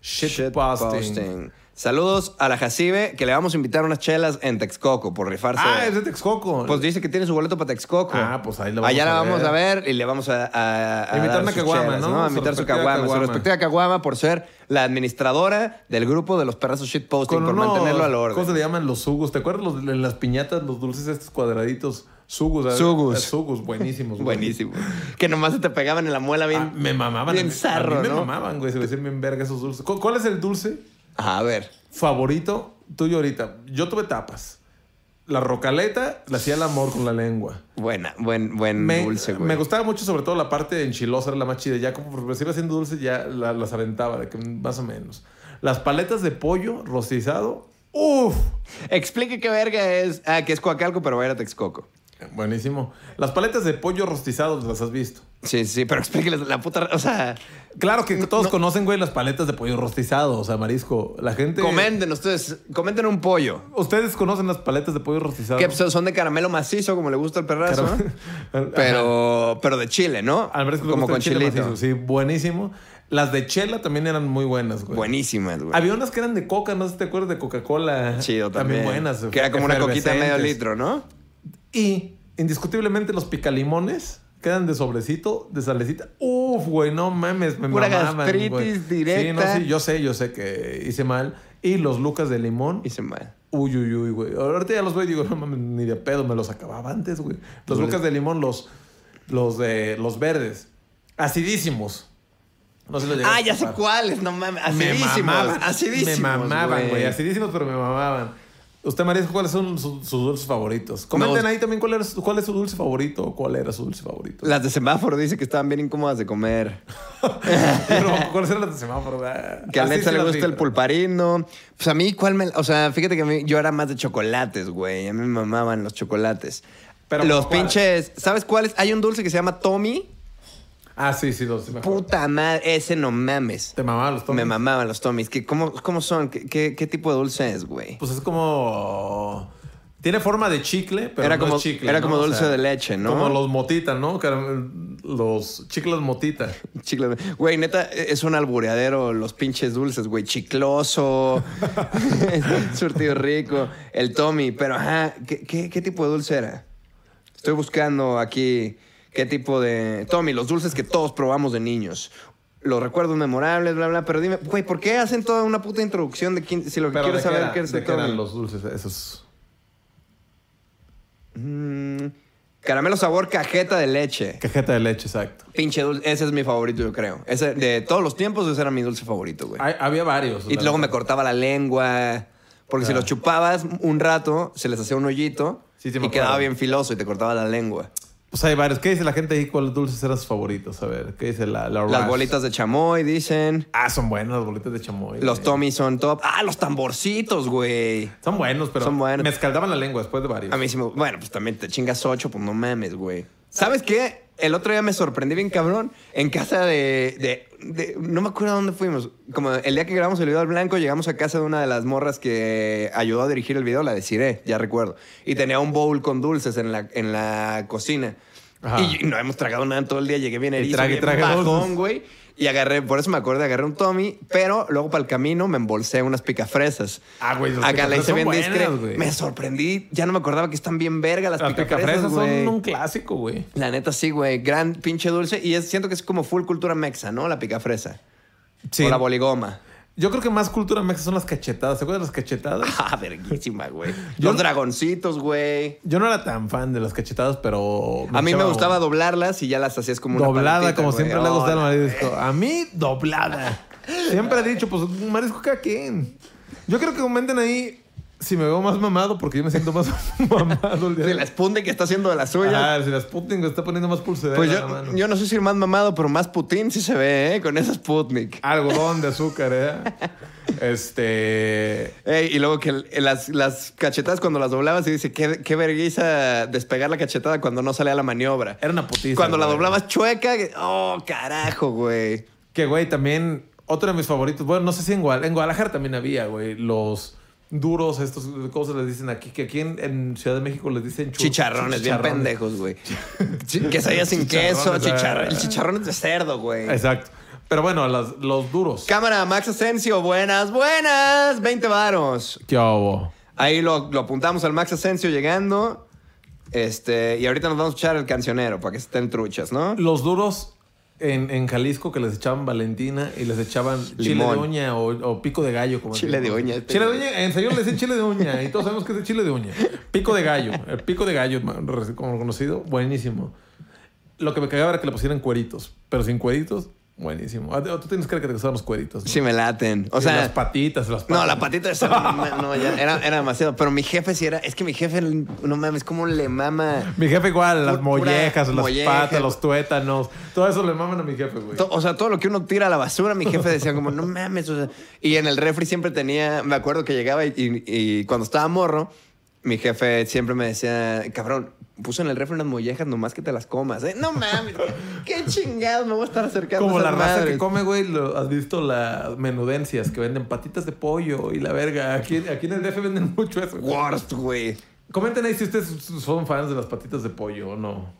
Shitposting. Shitposting. Saludos a la Jacibe, que le vamos a invitar unas chelas en Texcoco por rifarse. Ah, es de Texcoco. Pues dice que tiene su boleto para Texcoco. Ah, pues ahí la vamos Allá la a vamos ver. a ver y le vamos a, a, a Invitar una caguama, chelas, ¿no? A invitar su caguama. Su respectiva caguama por ser la administradora del grupo de los perrazos shitposting, por mantenerlo al orden. ¿Cómo se le llaman los sugos? ¿Te acuerdas los, en las piñatas, los dulces estos cuadraditos? Sugus. Sugus. Eh, Sugus, buenísimos. güey. Buenísimo. que nomás se te pegaban en la muela bien. Ah, me mamaban. Bien a zarro, a mí me ¿no? mamaban, güey. Se me decían bien verga esos dulces. ¿Cu- ¿Cuál es el dulce a ver. favorito tuyo ahorita? Yo tuve tapas. La rocaleta la hacía el amor con la lengua. Buena, buen, buen Me, dulce, güey. me gustaba mucho, sobre todo la parte enchilosa, era la más chida. Ya como iba haciendo dulce, ya la- las aventaba, de que más o menos. Las paletas de pollo rostizado, uff, Explique qué verga es. Ah, que es Coacalco, pero va a ir a Texcoco. Buenísimo. Las paletas de pollo rostizado las has visto. Sí, sí, pero explíqueles la puta. O sea, Claro que todos conocen, güey, las paletas de pollo rostizado, o sea, marisco. La gente. comenten ustedes, comenten un pollo. Ustedes conocen las paletas de pollo rostizado. Que son de caramelo macizo, como le gusta el perrazo. Caram- Pero, pero de chile, ¿no? Al marisco como con chile chilito. macizo, Sí, buenísimo. Las de chela también eran muy buenas, güey. Buenísimas, güey. Había unas que eran de coca, no sé si te acuerdas de Coca-Cola. Chido también. buenas. Que era como una coquita de medio litro, ¿no? Y indiscutiblemente los picalimones quedan de sobrecito, de salecita. Uf, güey, no mames, me Pura mamaban, gastritis güey. directa. Sí, no, sí, yo sé, yo sé que hice mal. Y los lucas de limón. Se mal. Uy, uy, uy, güey. Ahorita ya los veo y digo, no mames, ni de pedo, me los acababa antes, güey. Los lucas de limón, los, los de los verdes. Acidísimos. No sé si los Ah, ya sé cuáles, no mames. Me Acidísimos. mamaban. Acidísimos. Me mamaban, güey. Acidísimos, pero me mamaban. Usted, Marisco, ¿cuáles son su- sus dulces favoritos? Comenten ahí también cuál, era su- cuál es su dulce favorito o cuál era su dulce favorito. Las de semáforo dice que estaban bien incómodas de comer. Pero, ¿Cuáles eran las de semáforo? Ah, Que a sí le gusta vi, el pulparino. Pues a mí, ¿cuál me...? O sea, fíjate que a mí, yo era más de chocolates, güey. A mí me mamaban los chocolates. Pero, los ¿cuál? pinches... ¿Sabes cuáles? Hay un dulce que se llama Tommy. Ah, sí, sí, los sí me acuerdo. Puta madre, ese no mames. Te mamaban los Me tomes. mamaban los Tommys. ¿Qué, cómo, ¿Cómo son? ¿Qué, qué, qué tipo de dulce es, güey? Pues es como. Tiene forma de chicle, pero Era no como- es chicle. era ¿no? como O dulce sea, de leche, ¿no? Como los motita, ¿no? Los chicles motita. Chicle. Güey, neta, es un albureadero los pinches dulces, güey. Chicloso, surtido rico, el Tommy. Pero, ajá, ¿qué, qué, qué tipo de dulce era? Estoy buscando aquí qué tipo de... Tommy, los dulces que todos probamos de niños. Los recuerdos memorables, bla, bla. Pero dime, güey, ¿por qué hacen toda una puta introducción de quién... Si lo que quieres ¿de qué saber qué es ¿De qué eran los dulces esos? Mm, caramelo sabor cajeta de leche. Cajeta de leche, exacto. Pinche dulce. Ese es mi favorito, yo creo. Ese, de todos los tiempos, ese era mi dulce favorito, güey. Hay- había varios. Y luego me cortaba la lengua. Porque si Claro. los chupabas un rato, se les hacía un hoyito Sí, sí me y quedaba bien filoso y te cortaba la lengua. Pues hay varios. ¿Qué dice la gente ahí? ¿Cuáles dulces eran sus favoritos? A ver, ¿qué dice la, la Las Rush? bolitas de chamoy, dicen. Ah, son buenas las bolitas de chamoy. Los güey. Tommy son top. Ah, los tamborcitos, güey. Son buenos, pero Son buenos. me escaldaban la lengua después de varios. A mí sí me... Bueno, pues también te chingas ocho, pues no mames, güey. ¿Sabes qué? el otro día me sorprendí bien cabrón en casa de, de- de- No me acuerdo dónde fuimos. Como el día que grabamos el video al blanco, llegamos a casa de una de las morras que ayudó a dirigir el video, la de ya recuerdo. Y tenía un bowl con dulces en la, en la cocina. Ajá. Y no hemos tragado nada todo el día. Llegué bien erizo, trague, bien trague bajón, güey. Y agarré, por eso me acuerdo, agarré un Tommy, pero luego para el camino me embolsé unas picafresas. Ah, güey, Acá la hice bien discreta. Me sorprendí, ya no me acordaba que están bien verga las, Las picafresas, son un clásico, güey. La neta sí, güey. Gran pinche dulce. Y es, siento que es como full cultura mexa, ¿no? La picafresa. Sí. O la boligoma. Yo creo que más cultura mexa son las cachetadas. ¿Se acuerdan de las cachetadas? Ah, verguísima, güey. Yo- Los dragoncitos, güey. Yo no era tan fan de las cachetadas, pero... A mí me gustaba doblarlas y ya las hacías como una Doblada, como güey. siempre le gusta al marisco. A mí, doblada. Siempre he dicho, pues, marisco cada quien. Yo creo que comenten ahí si me veo más mamado, porque yo me siento más mamado el día de la Sputnik que está haciendo de la suya. Ah, si la Sputnik está poniendo más pulsera pues yo, mano. yo no sé si el más mamado, pero más Putin sí se ve, ¿eh? Con esa Sputnik. Algodón de azúcar, ¿eh? Este... Ey, y luego que las, las cachetadas cuando las doblabas y dice, qué, qué vergüenza despegar la cachetada cuando no sale a la maniobra. Era una putiza. Cuando la doblabas chueca, oh, carajo, güey. Que, güey, también... Otro de mis favoritos. Bueno, no sé si en, Guadal- en Guadalajara también había, güey. Los duros, estos cosas les dicen aquí. Que aquí en, en Ciudad de México les dicen... chu- Chicharrones, bien chicharrones. pendejos, güey. Quesadilla sin queso, Chicharrones, chicharrón. ah. El chicharrón es de cerdo, güey. Exacto. Pero bueno, las- los duros. Cámara, Max Asensio, buenas, buenas. 20 varos. ¿Qué hubo? Ahí lo, lo apuntamos al Max Asensio llegando. Este, y ahorita nos vamos a echar el cancionero para que estén truchas, ¿no? Los duros en, en Jalisco que les echaban Valentina y les echaban chile de uña o, o pico de gallo. Como Chile de uña, este. Chile de uña. En serio le dicen chile de uña y todos sabemos que es el chile de uña. Pico de gallo. El pico de gallo, como conocido, buenísimo. Lo que me cagaba era que le pusieran cueritos, pero sin cueritos, buenísimo. Ah, Tú tienes que que te gustaban los cueritos. ¿no? Sí me laten. O sea, las patitas, las patas. No, la patita cerdo, no, ya era, era demasiado. Pero mi jefe sí era. Es que mi jefe, no mames, cómo le mama. Mi jefe igual, las mollejas, las molleja. patas, los tuétanos. Todo eso le maman a mi jefe, güey. O sea, todo lo que uno tira a la basura, mi jefe decía como, no mames. O sea, y en el refri siempre tenía, me acuerdo que llegaba y, y- y cuando estaba morro, mi jefe siempre me decía, cabrón, puso en el refri unas mollejas nomás que te las comas. ¿eh? No mames, qué chingados me voy a estar acercando Como a la raza madres. que come, güey, lo- has visto las menudencias que venden patitas de pollo y la verga. Aquí, aquí en el DF venden mucho eso. Worst, güey. Comenten ahí si ustedes son fans de las patitas de pollo o no.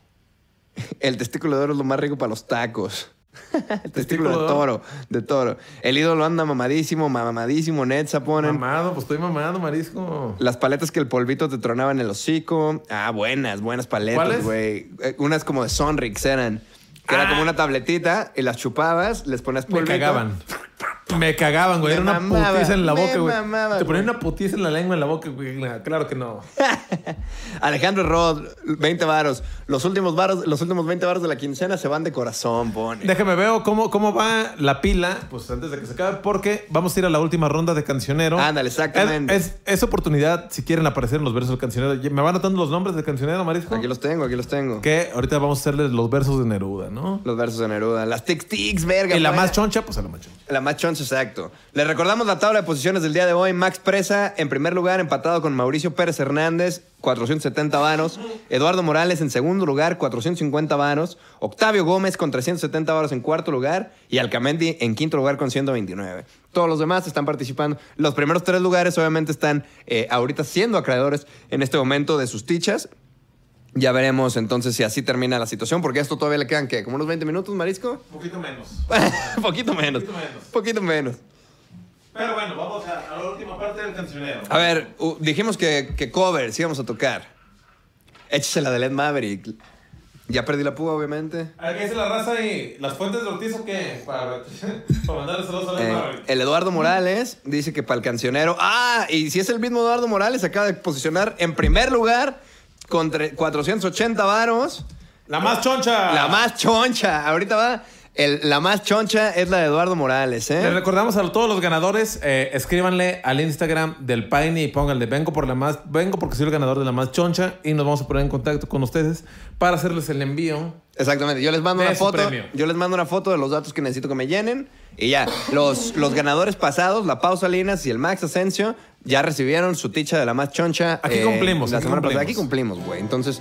El testículo de oro es lo más rico para los tacos. El testículo de de oro? toro, de toro. El ídolo anda mamadísimo, mamadísimo, Netza ponen. Mamado, pues estoy mamado, marisco. Las paletas que el polvito te tronaba en el hocico. Ah, buenas, buenas paletas, güey. Eh, Unas como de Sonrix eran. Que era Ah. como una tabletita y las chupabas, les ponías Me polvito. cagaban. Me cagaban, güey. Me Era una putiza en la boca, güey. mamaba, Te ponían güey. una putiza en la lengua, en la boca, güey. Claro que no. Alejandro Rod, 20 varos. Los últimos varos, los últimos 20 varos de la quincena se van de corazón, pone. Déjame veo cómo, cómo va la pila, pues antes de que se acabe, porque vamos a ir a la última ronda de cancionero. Ándale, exactamente. Es, es- es oportunidad, si quieren aparecer en los versos del cancionero. ¿Me van anotando los nombres del cancionero, Marisco? Aquí los tengo, aquí los tengo. Que ahorita vamos a hacerles los versos de Neruda, ¿no? Los versos de Neruda. Las tic tics, verga. Y la más choncha, pues a la más choncha. La más choncha, exacto. Les recordamos la tabla de posiciones del día de hoy. Max Presa en primer lugar, empatado con Mauricio Pérez Hernández, 470 varos. Eduardo Morales en segundo lugar, 450 varos. Octavio Gómez con 370 varos en cuarto lugar. Y Alcamendi en quinto lugar con 129. Todos los demás están participando. Los primeros tres lugares obviamente están eh, ahorita siendo acreedores en este momento de sus tichas. Ya veremos entonces si así termina la situación, porque a esto todavía le quedan, ¿qué? ¿Como unos 20 minutos, Marisco? Poquito menos. poquito menos. Poquito menos. Poquito menos. Pero bueno, vamos a, a la última parte del cancionero. A ver, uh, dijimos que, que covers íbamos a tocar. Échese la de Led Maverick. Ya perdí la púa, obviamente. A ver, ¿qué dice la raza y las fuentes de Ortiz o qué? Para, para mandarle saludos a la Eh, Maverick. el Eduardo Morales dice que para el cancionero. Ah, y si es el mismo Eduardo Morales, acaba de posicionar en primer lugar con tre- 480 varos. La más choncha. La más choncha. Ahorita va. El- la más choncha es la de Eduardo Morales, Les ¿eh? recordamos a todos los ganadores, eh, escríbanle al Instagram del Paine y pónganle vengo por la más, vengo porque soy el ganador de la más choncha y nos vamos a poner en contacto con ustedes para hacerles el envío. Exactamente. Yo les mando una foto. premio. Yo les mando una foto de los datos que necesito que me llenen. Y ya. Los, los ganadores pasados, la Pausa Linas y el Max Asensio, ya recibieron su ticha de la más choncha. eh, Aquí cumplimos, La aquí semana pasada. Aquí cumplimos, güey. Entonces.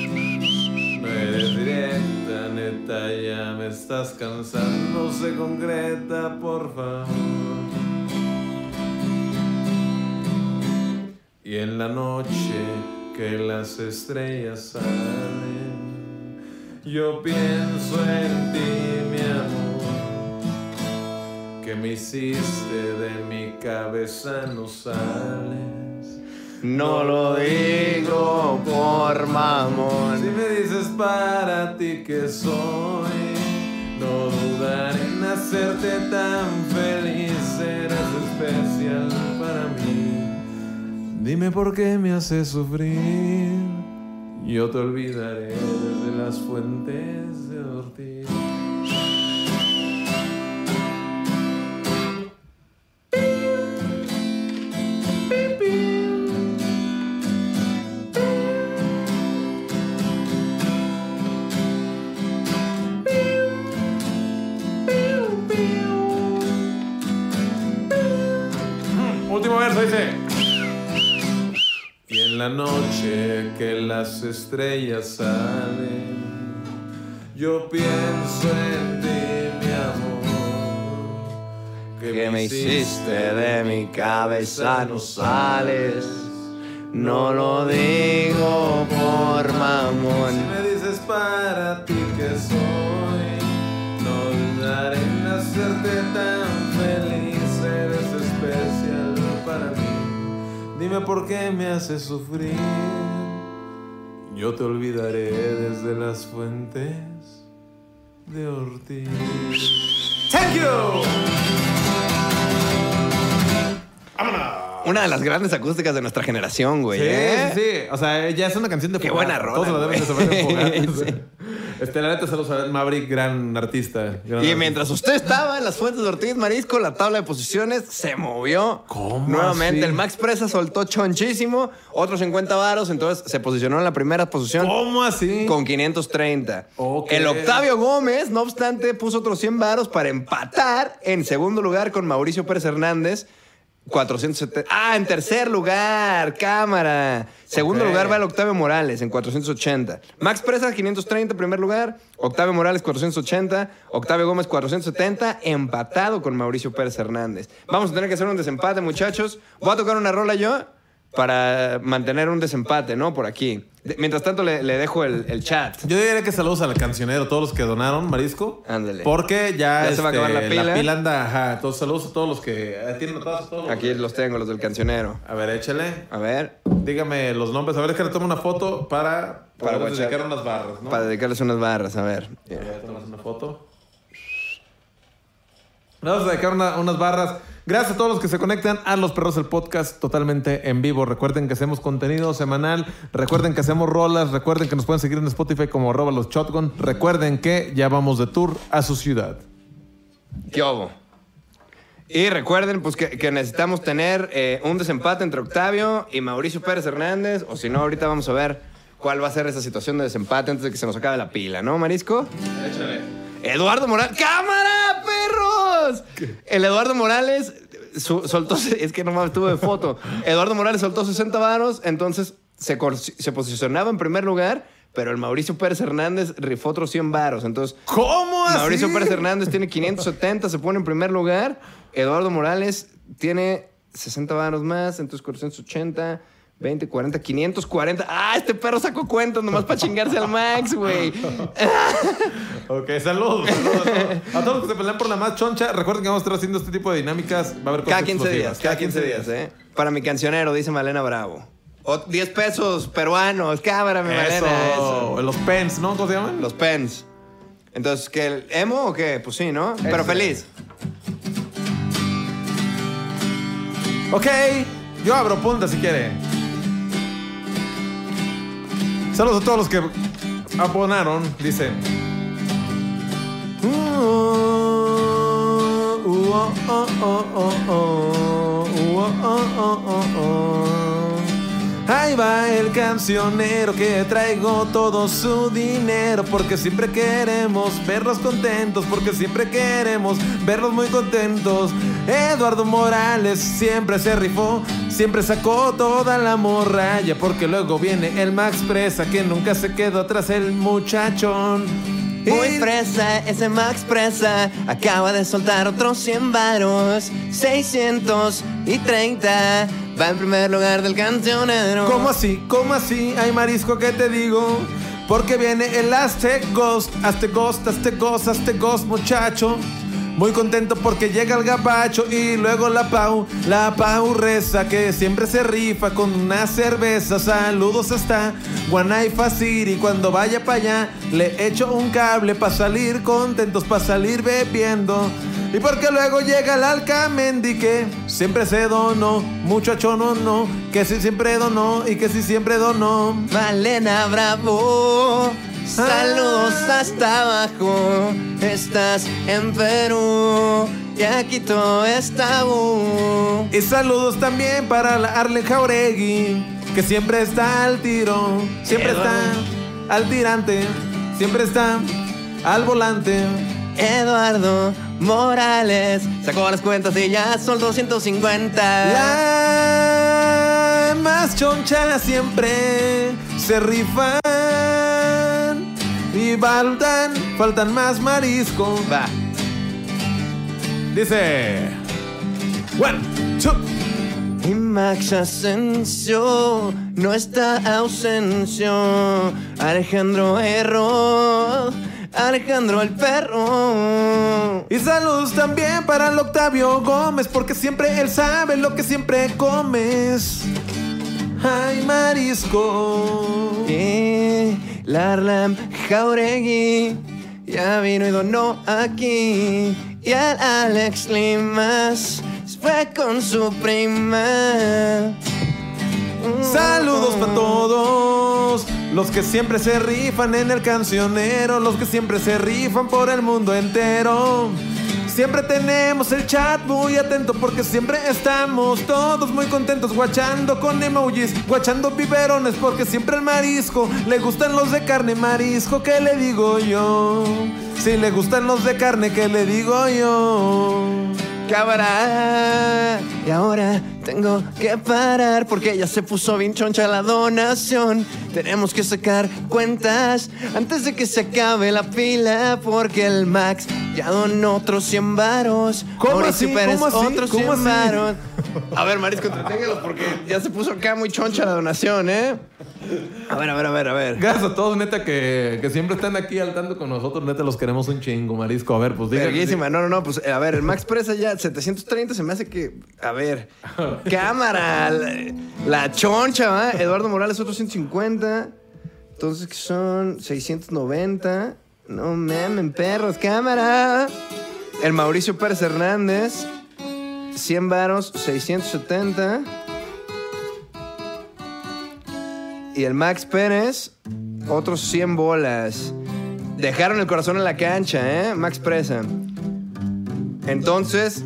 Eres directa, neta, ya me estás cansando, se concreta, por favor. Y en la noche que las estrellas salen, yo pienso en ti, mi amor, que me hiciste de mi cabeza no sales. No lo digo por Si mamón. me dices para ti que soy, no dudaré en hacerte tan feliz, eres especial para mí. Dime por qué me haces sufrir, yo te olvidaré desde las fuentes de Ortiz. La noche que las estrellas salen, yo pienso en ti, mi amor. Que me hiciste de mi cabeza no sales. No lo digo por Si mamón. me dices para ti que soy, no dudaré en hacerte tan Dime por qué me haces sufrir, yo te olvidaré desde las fuentes de Ortiz. Thank you. Una de las grandes acústicas de nuestra generación, güey. Sí, ¿eh? sí, sí. O sea, ya es una canción de Qué buena rola, Todos la deben de saber. Sí. Este, la neta, saludos a Maverick, gran artista. gran Y artista. mientras usted estaba en las fuentes de Ortiz Marisco, la tabla de posiciones se movió. ¿Cómo Nuevamente, así? el Max Presa soltó chonchísimo, otros 50 varos, entonces se posicionó en la primera posición. ¿Cómo así? Con 530. Ok. El Octavio Gómez, no obstante, puso otros 100 varos para empatar en segundo lugar con Mauricio Pérez Hernández. 470. Ah, en tercer lugar, cámara. Segundo lugar va el Octavio Morales en 480. Max Presa 530 primer lugar, Octavio Morales 480, Octavio Gómez 470, empatado con Mauricio Pérez Hernández. Vamos a tener que hacer un desempate, muchachos. Voy a tocar una rola yo para mantener un desempate, ¿no? Por aquí. De- mientras tanto le, le dejo el, el chat. Yo diría que saludos al cancionero, todos los que donaron marisco. Ándale. Porque ya, Ya se va a este, acabar la pila. anda, ajá. Entonces, saludos a todos los que tienen todos. los- Aquí los tengo, los del cancionero. A ver, échale. A ver, Dígame los nombres. A ver, es que le tomo una foto para, Para dedicar unas barras, ¿no? para dedicarles unas barras, a ver. A ver, tomas una foto. Vamos a una- unas barras. Gracias a todos los que se conectan a Los Perros del Podcast totalmente en vivo. Recuerden que hacemos contenido semanal. Recuerden que hacemos rolas. Recuerden que nos pueden seguir en Spotify como arroba los shotgun. Recuerden que ya vamos de tour a su ciudad. ¿Qué hubo? Y recuerden pues, que, que necesitamos tener eh, un desempate entre Octavio y Mauricio Pérez Hernández. O si no, ahorita vamos a ver cuál va a ser esa situación de desempate antes de que se nos acabe la pila, ¿no, Marisco? Échale. Eduardo Morales. ¡Cámara, El Eduardo Morales su- soltó. Es que no tuve foto. Eduardo Morales soltó 60 varos, entonces se posicionaba en primer lugar, pero el Mauricio Pérez Hernández rifó otros 100 varos. Entonces, ¿Cómo así? Mauricio Pérez Hernández tiene 570, se pone en primer lugar. Eduardo Morales tiene 60 varos más, entonces 480. 20, 40, 540. ¡Ah! Este perro sacó cuentas nomás para chingarse al Max, güey. Ok, saludos. saludos a, todos. A todos los que se pelean por la más choncha. Recuerden que vamos a estar haciendo este tipo de dinámicas. Va a haber cosas Cada 15 días, cada 15 días, ¿eh? Para mi cancionero, dice Malena Bravo. O 10 pesos peruanos, cámara, mi Malena. Eso. Los pens, ¿no? ¿Cómo se llaman? Los pens. Entonces, ¿qué? ¿El emo o qué? Pues sí, ¿no? Pero feliz. Ok, yo abro punta si quiere. Saludos todos los que abonaron, dice. Ahí va el cancionero que traigo todo su dinero porque siempre queremos verlos contentos, porque siempre queremos verlos muy contentos. Eduardo Morales siempre se rifó, siempre sacó toda la morralla porque luego viene el Max Presa que nunca se quedó atrás el muchachón. Muy fresa, ese Max Presa acaba de soltar otros 100 varos, 630. Va en primer lugar del cancionero. ¿Cómo así? ¿Cómo así? Ay, marisco, ¿qué te digo? Porque viene el Aztec Ghost, Aztec Ghost, Aztec Ghost, Aztec Ghost, muchacho. Muy contento porque llega el gabacho y luego la Pau, la Pau reza que siempre se rifa con una cerveza. Saludos hasta Guanaifa City. Cuando vaya para allá, le echo un cable para salir contentos, para salir bebiendo. Y porque luego llega el Alcamendi que siempre se donó, muchacho no, no, que si siempre donó y que si siempre donó. Malena Bravo. Saludos hasta abajo. Estás en Perú. Y aquí todo bu. Y saludos también para la Arlen Jauregui, que siempre está al tiro, siempre está al tirante, siempre está al volante. Eduardo Morales sacó las cuentas y ya son 250. La más choncha siempre se rifan y faltan, faltan más marisco. Va. Dice, one, two. Y Max Asensio no está ausencio. Alejandro Erro, Alejandro el perro. Y saludos también para el Octavio Gómez, porque siempre él sabe lo que siempre comes. Ay, marisco. Larlam Jauregui ya vino y donó aquí. Y al Alex Limas fue con su prima. Saludos para todos los que siempre se rifan en el cancionero, los que siempre se rifan por el mundo entero. Siempre tenemos el chat muy atento porque siempre estamos todos muy contentos guachando con emojis, guachando biberones porque siempre el marisco le gustan los de carne marisco, ¿qué le digo yo? Si le gustan los de carne, ¿qué le digo yo? Cámara. Y ahora tengo que parar porque ya se puso bien choncha la donación. Tenemos que sacar cuentas antes de que se acabe la pila porque el Max ya donó otros 100 varos. ¿Cómo Mauricio así? Pérez, ¿Cómo así? otros ¿Cómo 100 así? varos. A ver, Marisco, entreténgalo porque ya se puso acá muy choncha la donación, ¿eh? A ver, a ver, a ver, a ver. Gracias a todos, neta, que, que siempre están aquí al tanto con nosotros. Neta, los queremos un chingo, marisco. A ver, pues. Verguísima, no, no, no, pues a ver, el Max Presa ya 730 se me hace que, a ver, cámara, la, la choncha, ¿va? Eduardo Morales otros 150, entonces que son 690, no mamen perros, cámara. El Mauricio Pérez Hernández, 100 varos, 670. Y el Max Pérez, otros 100 bolas. Dejaron el corazón en la cancha, ¿eh? Max Presa. Entonces,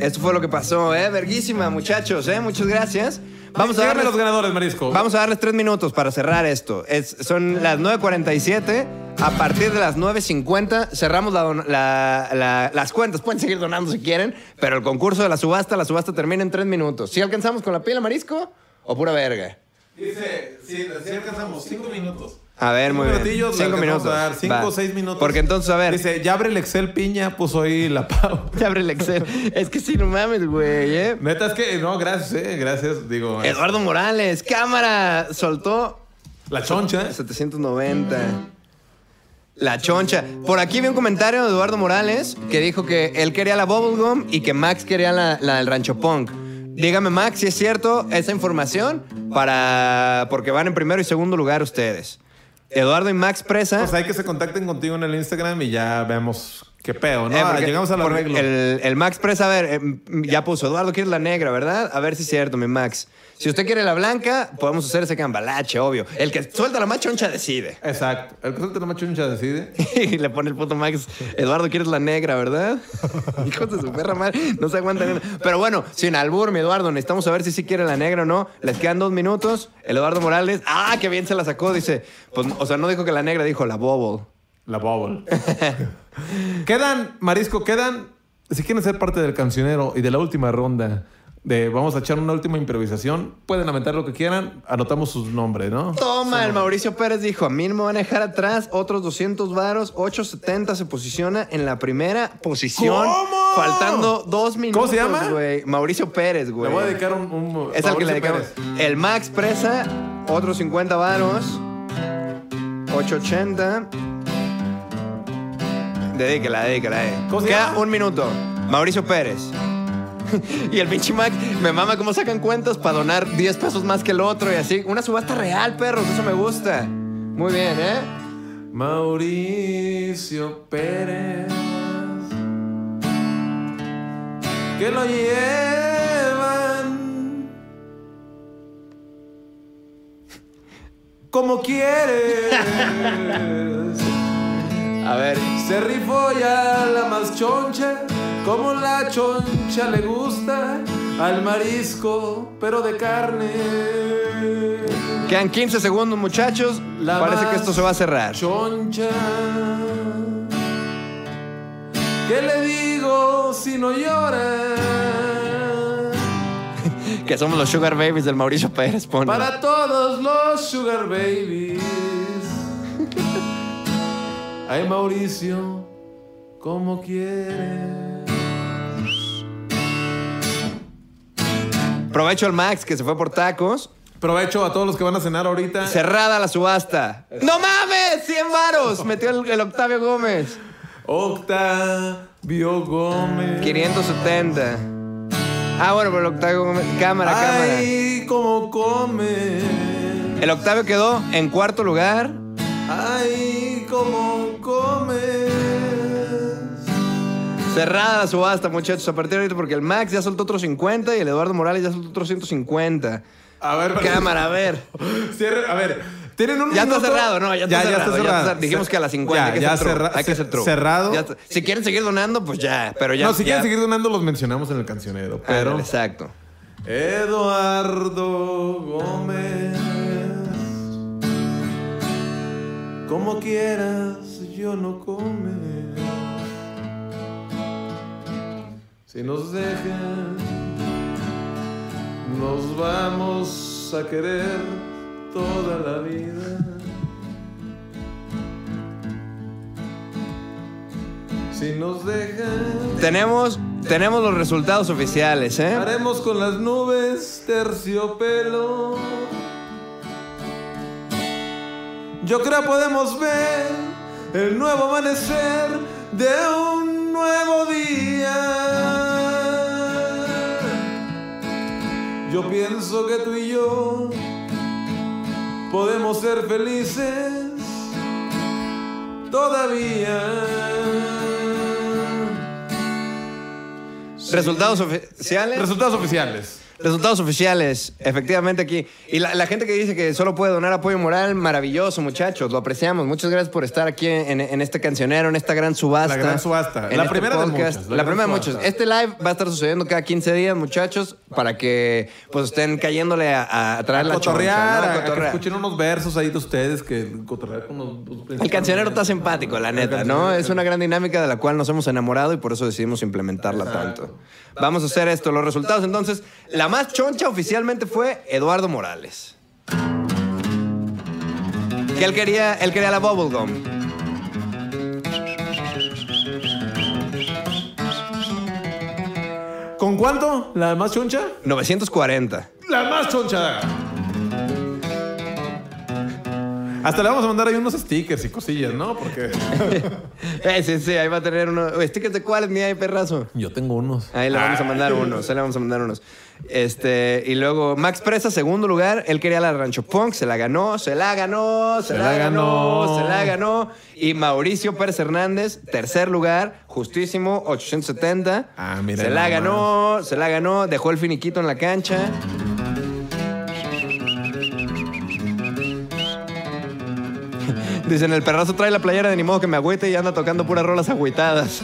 esto fue lo que pasó, ¿eh? Verguísima, muchachos, ¿eh? Muchas gracias. Vamos a darles, los ganadores, marisco. vamos a darles tres minutos para cerrar esto. Es- son las 9.47. A partir de las 9.50 cerramos la don- la- la- las cuentas. Pueden seguir donando si quieren, pero el concurso de la subasta, la subasta termina en tres minutos. ¿Sí alcanzamos con la pila, Marisco? ¿O pura verga? Dice, sí alcanzamos cinco minutos. A ver, muy bien. Cinco minutos. a dar cinco Va. o seis minutos. Porque entonces, a ver. Dice, ya abre el Excel piña, puso ahí la pau. Ya abre el Excel. es que sí, no mames, güey, ¿eh? Neta, es que, no, gracias, eh, gracias. Digo, es- Eduardo Morales, cámara, soltó la choncha. 790. La choncha. Por aquí vi un comentario de Eduardo Morales que dijo que él quería la Bubblegum y que Max quería la, la del Rancho Punk. Dígame, Max, si es cierto esa información para porque van en primero y segundo lugar ustedes. Eduardo y Max Presa. Pues hay que se contacten contigo en el Instagram y ya vemos qué pedo, ¿no? Eh, porque- Llegamos al arreglo. El, el Max Presa, a ver, eh, ya puso, Eduardo, ¿quieres la negra, verdad? A ver si es cierto, mi Max. Si usted quiere la blanca, podemos hacer ese cambalache, obvio. El que suelta la más choncha decide. Exacto. El que suelta la más choncha decide. y le pone el puto Max. Eduardo, quieres la negra, ¿verdad? Hijos de su perra madre. No se aguantan. Pero bueno, sin albur, mi Eduardo, necesitamos saber si sí quiere la negra o no. Les quedan dos minutos. El Eduardo Morales. Ah, qué bien se la sacó. Dice, pues, o sea, no dijo que la negra, dijo la bobble. La bubble. quedan, Marisco, quedan. Si quieren ser parte del cancionero y de la última ronda de vamos a echar una última improvisación, pueden lamentar lo que quieran, anotamos sus nombres, ¿no? Toma, el Mauricio Pérez dijo, a mí no me van a dejar atrás, otros 200 varos, 870 se posiciona en la primera posición. ¿Cómo? Faltando dos minutos, se llama? güey. Mauricio Pérez, güey. Le voy a dedicar un. un Es al que le dedicamos. Pérez. El Max Presa, otros 50 varos. 880. Dedíquela, dedíquela, eh. ¿Cómo se Queda llama? un minuto. Mauricio Pérez. Y el pinche Max me mama cómo sacan cuentas para donar 10 pesos más que el otro y así. Una subasta real, perros. Eso me gusta. Muy bien, ¿eh? Mauricio Pérez. Que lo llevan. Como quieres. A ver. Se rifó ya la más choncha, como la choncha le gusta al marisco, pero de carne. Quedan 15 segundos, muchachos. La Parece que esto se va a cerrar. Choncha. ¿Qué le digo si no llora? Que somos los Sugar Babies del Mauricio Pérez, pone. Para todos los sugar babies. Ay, Mauricio, como quieres. Provecho al Max, que se fue por tacos. Provecho a todos los que van a cenar ahorita. Cerrada la subasta. ¡No mames! ¡100 varos! Metió el, el Octavio Gómez. Octavio Gómez. 570. Ah, bueno, pero el Octavio Gómez. Cámara, cámara. Ay, cómo come. El Octavio quedó en cuarto lugar. Ay, cómo come. Cerrada la subasta, muchachos, a partir de ahorita, porque el Max ya soltó otros 50 y el Eduardo Morales ya soltó otros 150. A ver, Cámara, a ver. Cierre- a ver, tienen un Ya está cerrado, ¿no? Ya está cerrado. ya está cerrado. Dijimos que a las 50. hay Ya, que ya ser true. cerra- Hay que cerrado. Ya está. si quieren seguir donando, pues ya. Pero ya. no, si quieren seguir donando, los mencionamos en el cancionero. Pero. Exacto. Eduardo Gómez. Como quieras, yo no come. Si nos dejan, nos vamos a querer toda la vida. Si nos dejan. Tenemos, tenemos los resultados oficiales, ¿eh? Haremos con las nubes terciopelo. Yo creo podemos ver el nuevo amanecer de un nuevo día. Yo pienso que tú y yo podemos ser felices todavía. Resultados oficiales. Resultados oficiales. Resultados oficiales, efectivamente aquí. Y la, la gente que dice que solo puede donar apoyo moral, maravilloso, muchachos. Lo apreciamos. Muchas gracias por estar aquí en, en este cancionero, en esta gran subasta. La gran subasta. en La este primera de muchas, La, la primera de muchos. Este live va a estar sucediendo cada 15 días, muchachos, para que pues estén cayéndole a, a traer a la cotorrear, choncha, ¿no? a- A a que cotorrear. escuchen unos versos ahí de ustedes que cotorrear con los... El cancionero está simpático, la neta, ¿no? Es una gran dinámica de la cual nos hemos enamorado y por eso decidimos implementarla tanto. Vamos a hacer esto, los resultados. Entonces, la más choncha oficialmente fue Eduardo Morales. Que él quería, él quería la bubblegum. ¿Con cuánto? ¿La más choncha? 940. La más choncha. Hasta le vamos a mandar ahí unos stickers y cosillas, ¿no? Porque Eh, sí, sí, ahí va a tener unos. ¿Stickers de cuáles, mi ay, perrazo? yo tengo unos. Ahí le vamos a mandar unos, ahí le vamos a mandar unos. Este, y luego Max Presa, segundo lugar. Él quería la Rancho Punk, se la ganó, se la ganó, se, la, ganó, se la ganó. Y Mauricio Pérez Hernández, tercer lugar, justísimo, 870. Ah, mira Se la ganó, se la ganó, dejó el finiquito en la cancha. Dicen, el perrazo trae la playera de ni modo que me agüite y anda tocando puras rolas agüitadas.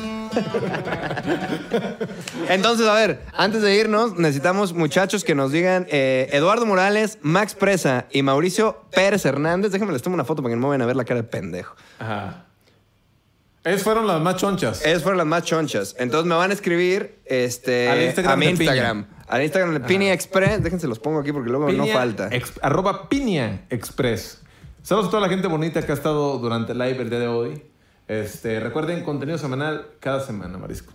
Entonces, a ver, antes de irnos, necesitamos muchachos que nos digan eh, Eduardo Morales, Max Presa y Mauricio Pérez Hernández. Déjenme les tomo una foto para que no me vayan a ver la cara de pendejo. Ajá. Esas fueron las más chonchas. Esas fueron las más chonchas. Entonces me van a escribir este, Instagram a mi Piña. Instagram. Al Instagram de Pini Express. Déjense los pongo aquí porque luego no Piña falta. ex- arroba Piña Express. Saludos a toda la gente bonita que ha estado durante el live el día de hoy. Este, recuerden, contenido semanal cada semana, Marisco.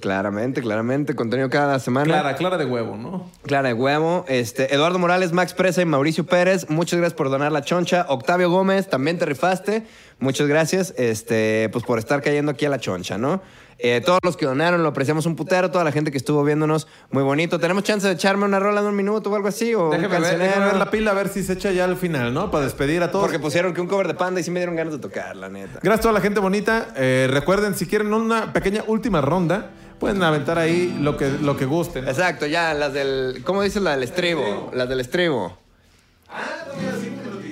Claramente, claramente. Contenido cada semana. Clara, clara de huevo, ¿no? Clara de huevo. Este, Eduardo Morales, Max Presa y Mauricio Pérez, muchas gracias por donar la choncha. Octavio Gómez, también te rifaste. Muchas gracias este, pues por estar cayendo aquí a la choncha, ¿no? Eh, todos los que donaron lo apreciamos un putero. Toda la gente que estuvo viéndonos, muy bonito. ¿Tenemos chance de echarme una rola de un minuto o algo así? O Déjame ver, cancionero? déjame ver la pila a ver si se echa ya al final, ¿no? Para despedir a todos. Porque pusieron que un cover de panda y sí me dieron ganas de tocar, la neta. Gracias a toda la gente bonita. Eh, recuerden, si quieren una pequeña última ronda, pueden aventar ahí lo que, lo que gusten. Exacto, ya, las del. ¿Cómo dices la del estribo? Las del estribo.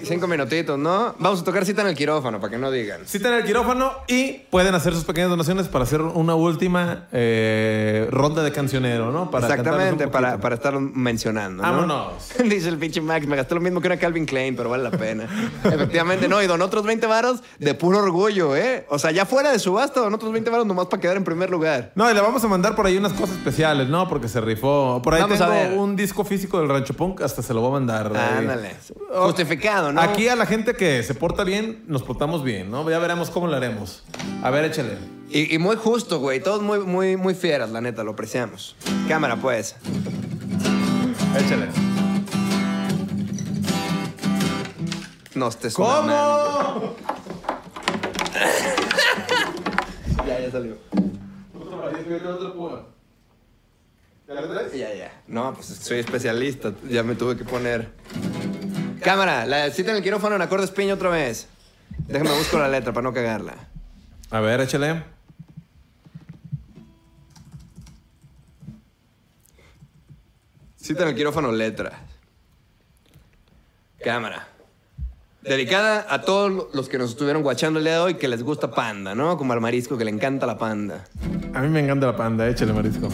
Cinco minutitos, ¿no? Vamos a tocar cita en el quirófano para que no digan. Cita en el quirófano y pueden hacer sus pequeñas donaciones para hacer una última eh, ronda de cancionero, ¿no? Para Exactamente, para, para estar mencionando. ¿no? Vámonos. Dice el pinche Max, me gasté lo mismo que una Calvin Klein, pero vale la pena. Efectivamente, no, y don otros 20 varos de puro orgullo, ¿eh? O sea, ya fuera de subasta, don otros 20 varos nomás para quedar en primer lugar. No, y le vamos a mandar por ahí unas cosas especiales, ¿no? Porque se rifó. Por ahí Vamos a ver. tengo un disco físico del Rancho Punk, hasta se lo voy a mandar. Ándale. Oh, Justificado, ¿no? Aquí a la gente que se porta bien, nos portamos bien, ¿no? Ya veremos cómo lo haremos. A ver, échale. Y, y muy justo, güey. Todos muy, muy, muy fieras, la neta, lo apreciamos. Cámara, pues. Échale. No estés. ¿Cómo? Ya, ya salió. ¿Ya lo traes? Ya, ya. No, pues soy especialista. Ya me tuve que poner. Cámara, la cita en el quirófano en acordes piña otra vez. Déjame busco la letra para no cagarla. A ver, échale. Cita en el quirófano letra. Cámara. Dedicada a todos los que nos estuvieron guachando el día de hoy que les gusta panda, ¿no? Como al marisco que le encanta la panda. A mí me encanta la panda, échale, marisco.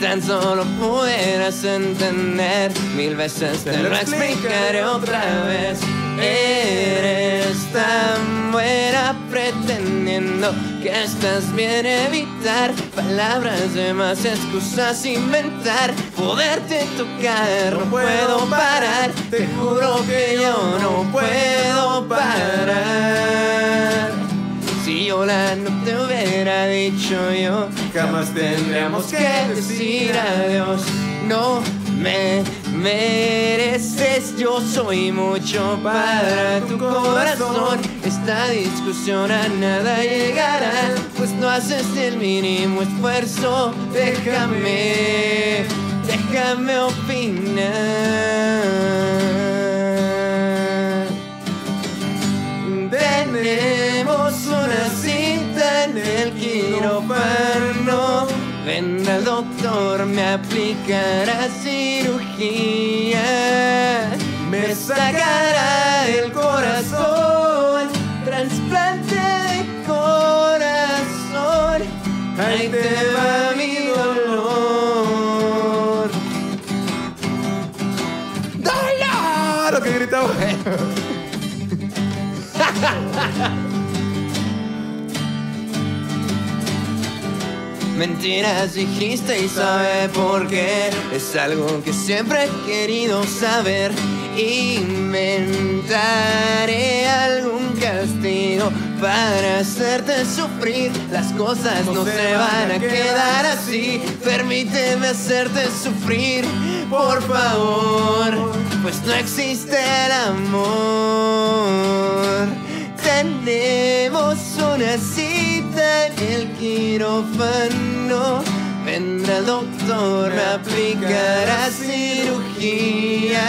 Tan solo pudieras entender, mil veces te lo explicaré otra vez. Eres tan buena pretendiendo que estás bien evitar palabras de más excusas inventar. Poderte tocar, no puedo parar. Te juro que yo no puedo parar. No te hubiera dicho yo, jamás tendríamos que decir adiós. No me mereces, yo soy mucho para tu corazón. Esta discusión a nada llegará, pues no haces el mínimo esfuerzo. Déjame, déjame opinar. Tenemos una cita en el quirófano. Vendrá el doctor, me aplicará cirugía. Me sacará el corazón. Trasplante de corazón. Ahí te va mi dolor. ¡Ah! Lo que gritaba. Mentiras dijiste y sabe por qué. Es algo que siempre he querido saber. Inventaré algún castigo para hacerte sufrir. Las cosas no, se van a quedar así. Permíteme hacerte sufrir, por favor. Pues no existe el amor. Tenemos una cita el quirófano. Vendrá el doctor, me aplicará cirugía,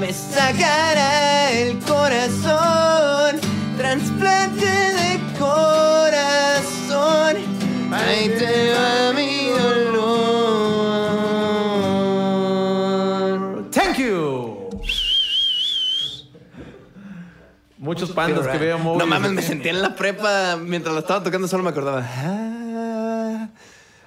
me sacará el corazón, trasplante de corazón. Ahí te va mi esos pandas que veíamos. No mames, me sentía en la prepa mientras la estaba tocando, solo me acordaba. "Ah,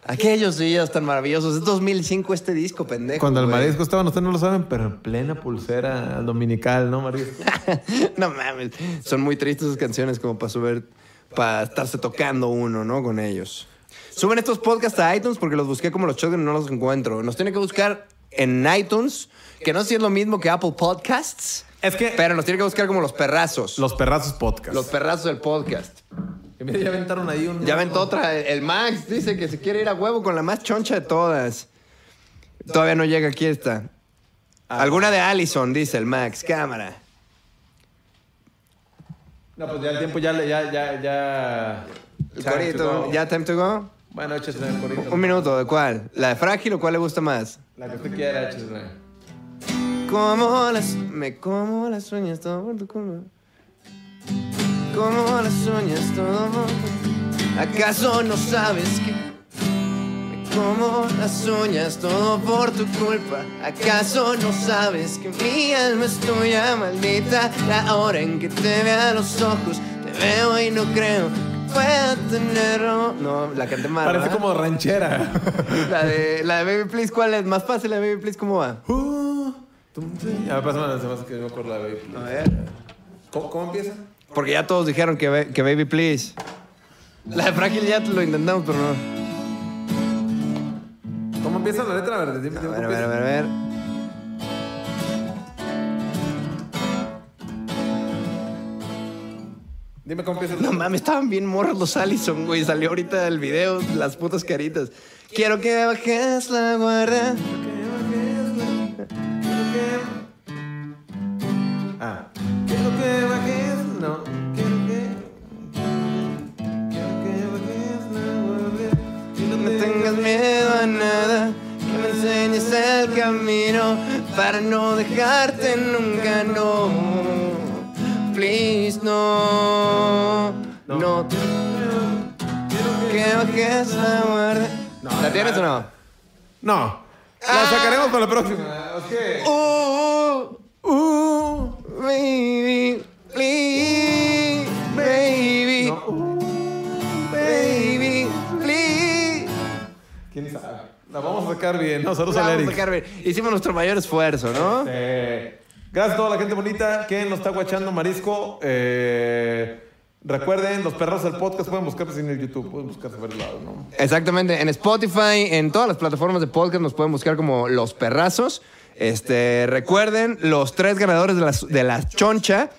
aquellos días tan maravillosos. Es 2005 este disco, pendejo. Cuando el güey. marisco estaba, ustedes no lo saben, pero en plena pulsera dominical, ¿no, marisco? no mames. Son muy tristes esas canciones como para subir, para estarse tocando uno, ¿no? Con ellos. Suben estos podcasts a iTunes porque los busqué como los Shotgun y no los encuentro. Nos tiene que buscar en iTunes, que no sé si es lo mismo que Apple Podcasts. Es que- Pero nos tiene que buscar como los perrazos. Los perrazos podcast. Los perrazos del podcast. Mira, ya aventaron ahí un... Ya aventó otra. El Max dice que se quiere ir a huevo con la más choncha de todas. Todavía no llega aquí esta. Alguna de Allison, dice el Max. Cámara. No, pues ya el tiempo ya... le- ya, ya, ya... El corito. ¿Ya time to go? Bueno, échesle el corito. Un minuto, ¿de cuál? ¿La de frágil o cuál le gusta más? La que usted quiera, échesle. Como las... Me como las uñas todo por tu culpa. Como las uñas todo por tu- ¿Acaso no sabes que... Me como las uñas todo por tu culpa. ¿Acaso no sabes que mi alma es tuya, maldita? La hora en que te vea a los ojos, te veo y no creo que pueda tenerlo. No, la canté mal. Parece ¿verdad? como ranchera. La de, la de Baby Please, ¿cuál es? Más fácil la de Baby Please, ¿cómo va? Uh, A pásame se me hace que yo me acuerdo la baby. A ver. ¿Cómo, cómo empieza? Porque ya todos dijeron que, que Baby Please. La de Frágil ya lo intentamos, pero no. ¿Cómo empieza la letra? A ver, dime, A dime ver, a ver, a ver, a ver. Dime cómo empieza. No mames, estaban bien morros los Allison, güey. Salió ahorita el video, las putas caritas. Quiero que bajes la guardia. Ah. Quiero que bajes, no. Quiero que. Quiero que bajes la guardia. Y No tengas miedo a nada. Que me enseñes el camino para no dejarte nunca, no. Please, no. No. Que bajes la guardia. ¿La tienes o no? No. La sacaremos para la próxima. Ok. Uh, uh, baby, please, baby, No. baby, please. ¿Quién sabe? La vamos a sacar bien. No, saludos La vamos a sacar bien. Hicimos nuestro mayor esfuerzo, ¿no? Eh, gracias a toda la gente bonita que nos está guachando Marisco. Eh, recuerden, los perros del podcast pueden buscarse en el YouTube, pueden buscarse por el lado, ¿no? Exactamente. En Spotify, en todas las plataformas de podcast nos pueden buscar como Los Perrazos. Este, recuerden, los tres ganadores de la, choncha.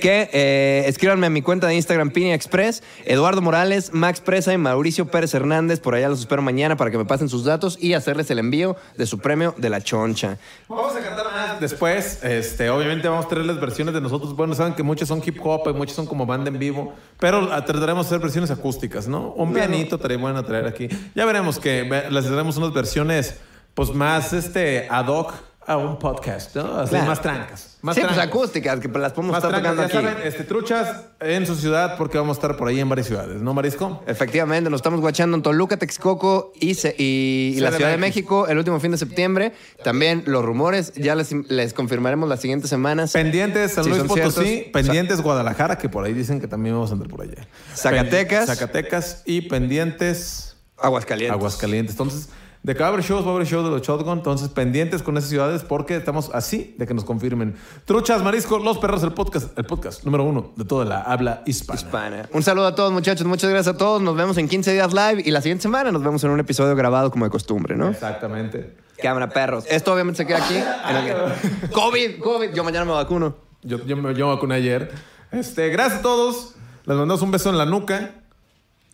Que eh, escríbanme a mi cuenta de Instagram, Pini Express, Eduardo Morales, Max Presa y Mauricio Pérez Hernández. Por allá los espero mañana para que me pasen sus datos y hacerles el envío de su premio de la choncha. Vamos a cantar más después. Este, obviamente vamos a traerles versiones de nosotros. Bueno, saben que muchas son hip hop y muchas son como banda en vivo, pero trataremos de hacer versiones acústicas, ¿no? Un pianito estaría bueno traer aquí. Ya veremos que les daremos unas versiones pues más este ad hoc a un podcast, ¿no? Así Claro. más trancas. Más sí, pues trancas. acústicas, que las podemos Más estar trancas, tocando ya aquí. saben, este, truchas en su ciudad porque vamos a estar por ahí en varias ciudades, ¿no, Marisco? Efectivamente, nos estamos guachando en Toluca, Texcoco y, se- y- y la. Ciudad de México el último fin de septiembre. También los rumores, ya les, les confirmaremos las siguientes semanas. Pendientes San Luis son Potosí, ciertos. pendientes Guadalajara, que por ahí dicen que también vamos a andar por allá. Zacatecas. Pen- Zacatecas y pendientes Aguascalientes. Aguascalientes. Entonces, de que va a haber shows, va a haber show de los Shotgun. Entonces, pendientes con esas ciudades porque estamos así de que nos confirmen. Truchas, Marisco, Los Perros, el podcast, el podcast número uno de toda la habla hispana. Hispana. Un saludo a todos, muchachos. Muchas gracias a todos. Nos vemos en 15 días live y la siguiente semana nos vemos en un episodio grabado como de costumbre, ¿no? Exactamente. Cámara, perros. Esto obviamente se queda aquí. en el- COVID, COVID. Yo mañana me vacuno. Yo, yo me yo me vacuné ayer. Este, gracias a todos. Les mandamos un beso en la nuca.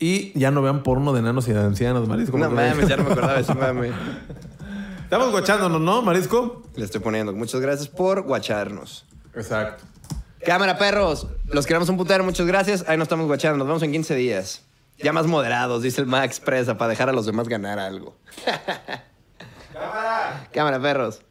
Y ya no vean porno de enanos y de ancianos, Marisco. No mames, ya no me acordaba de eso, mami. Estamos guachándonos, ¿no, Marisco? Le estoy poniendo. Muchas gracias por guacharnos. Exacto. Cámara, perros. Los queremos un putero. Muchas gracias. Ahí nos estamos guachando. Nos vemos en 15 días. Ya más moderados, dice el Max Presa, para dejar a los demás ganar algo. Cámara, perros.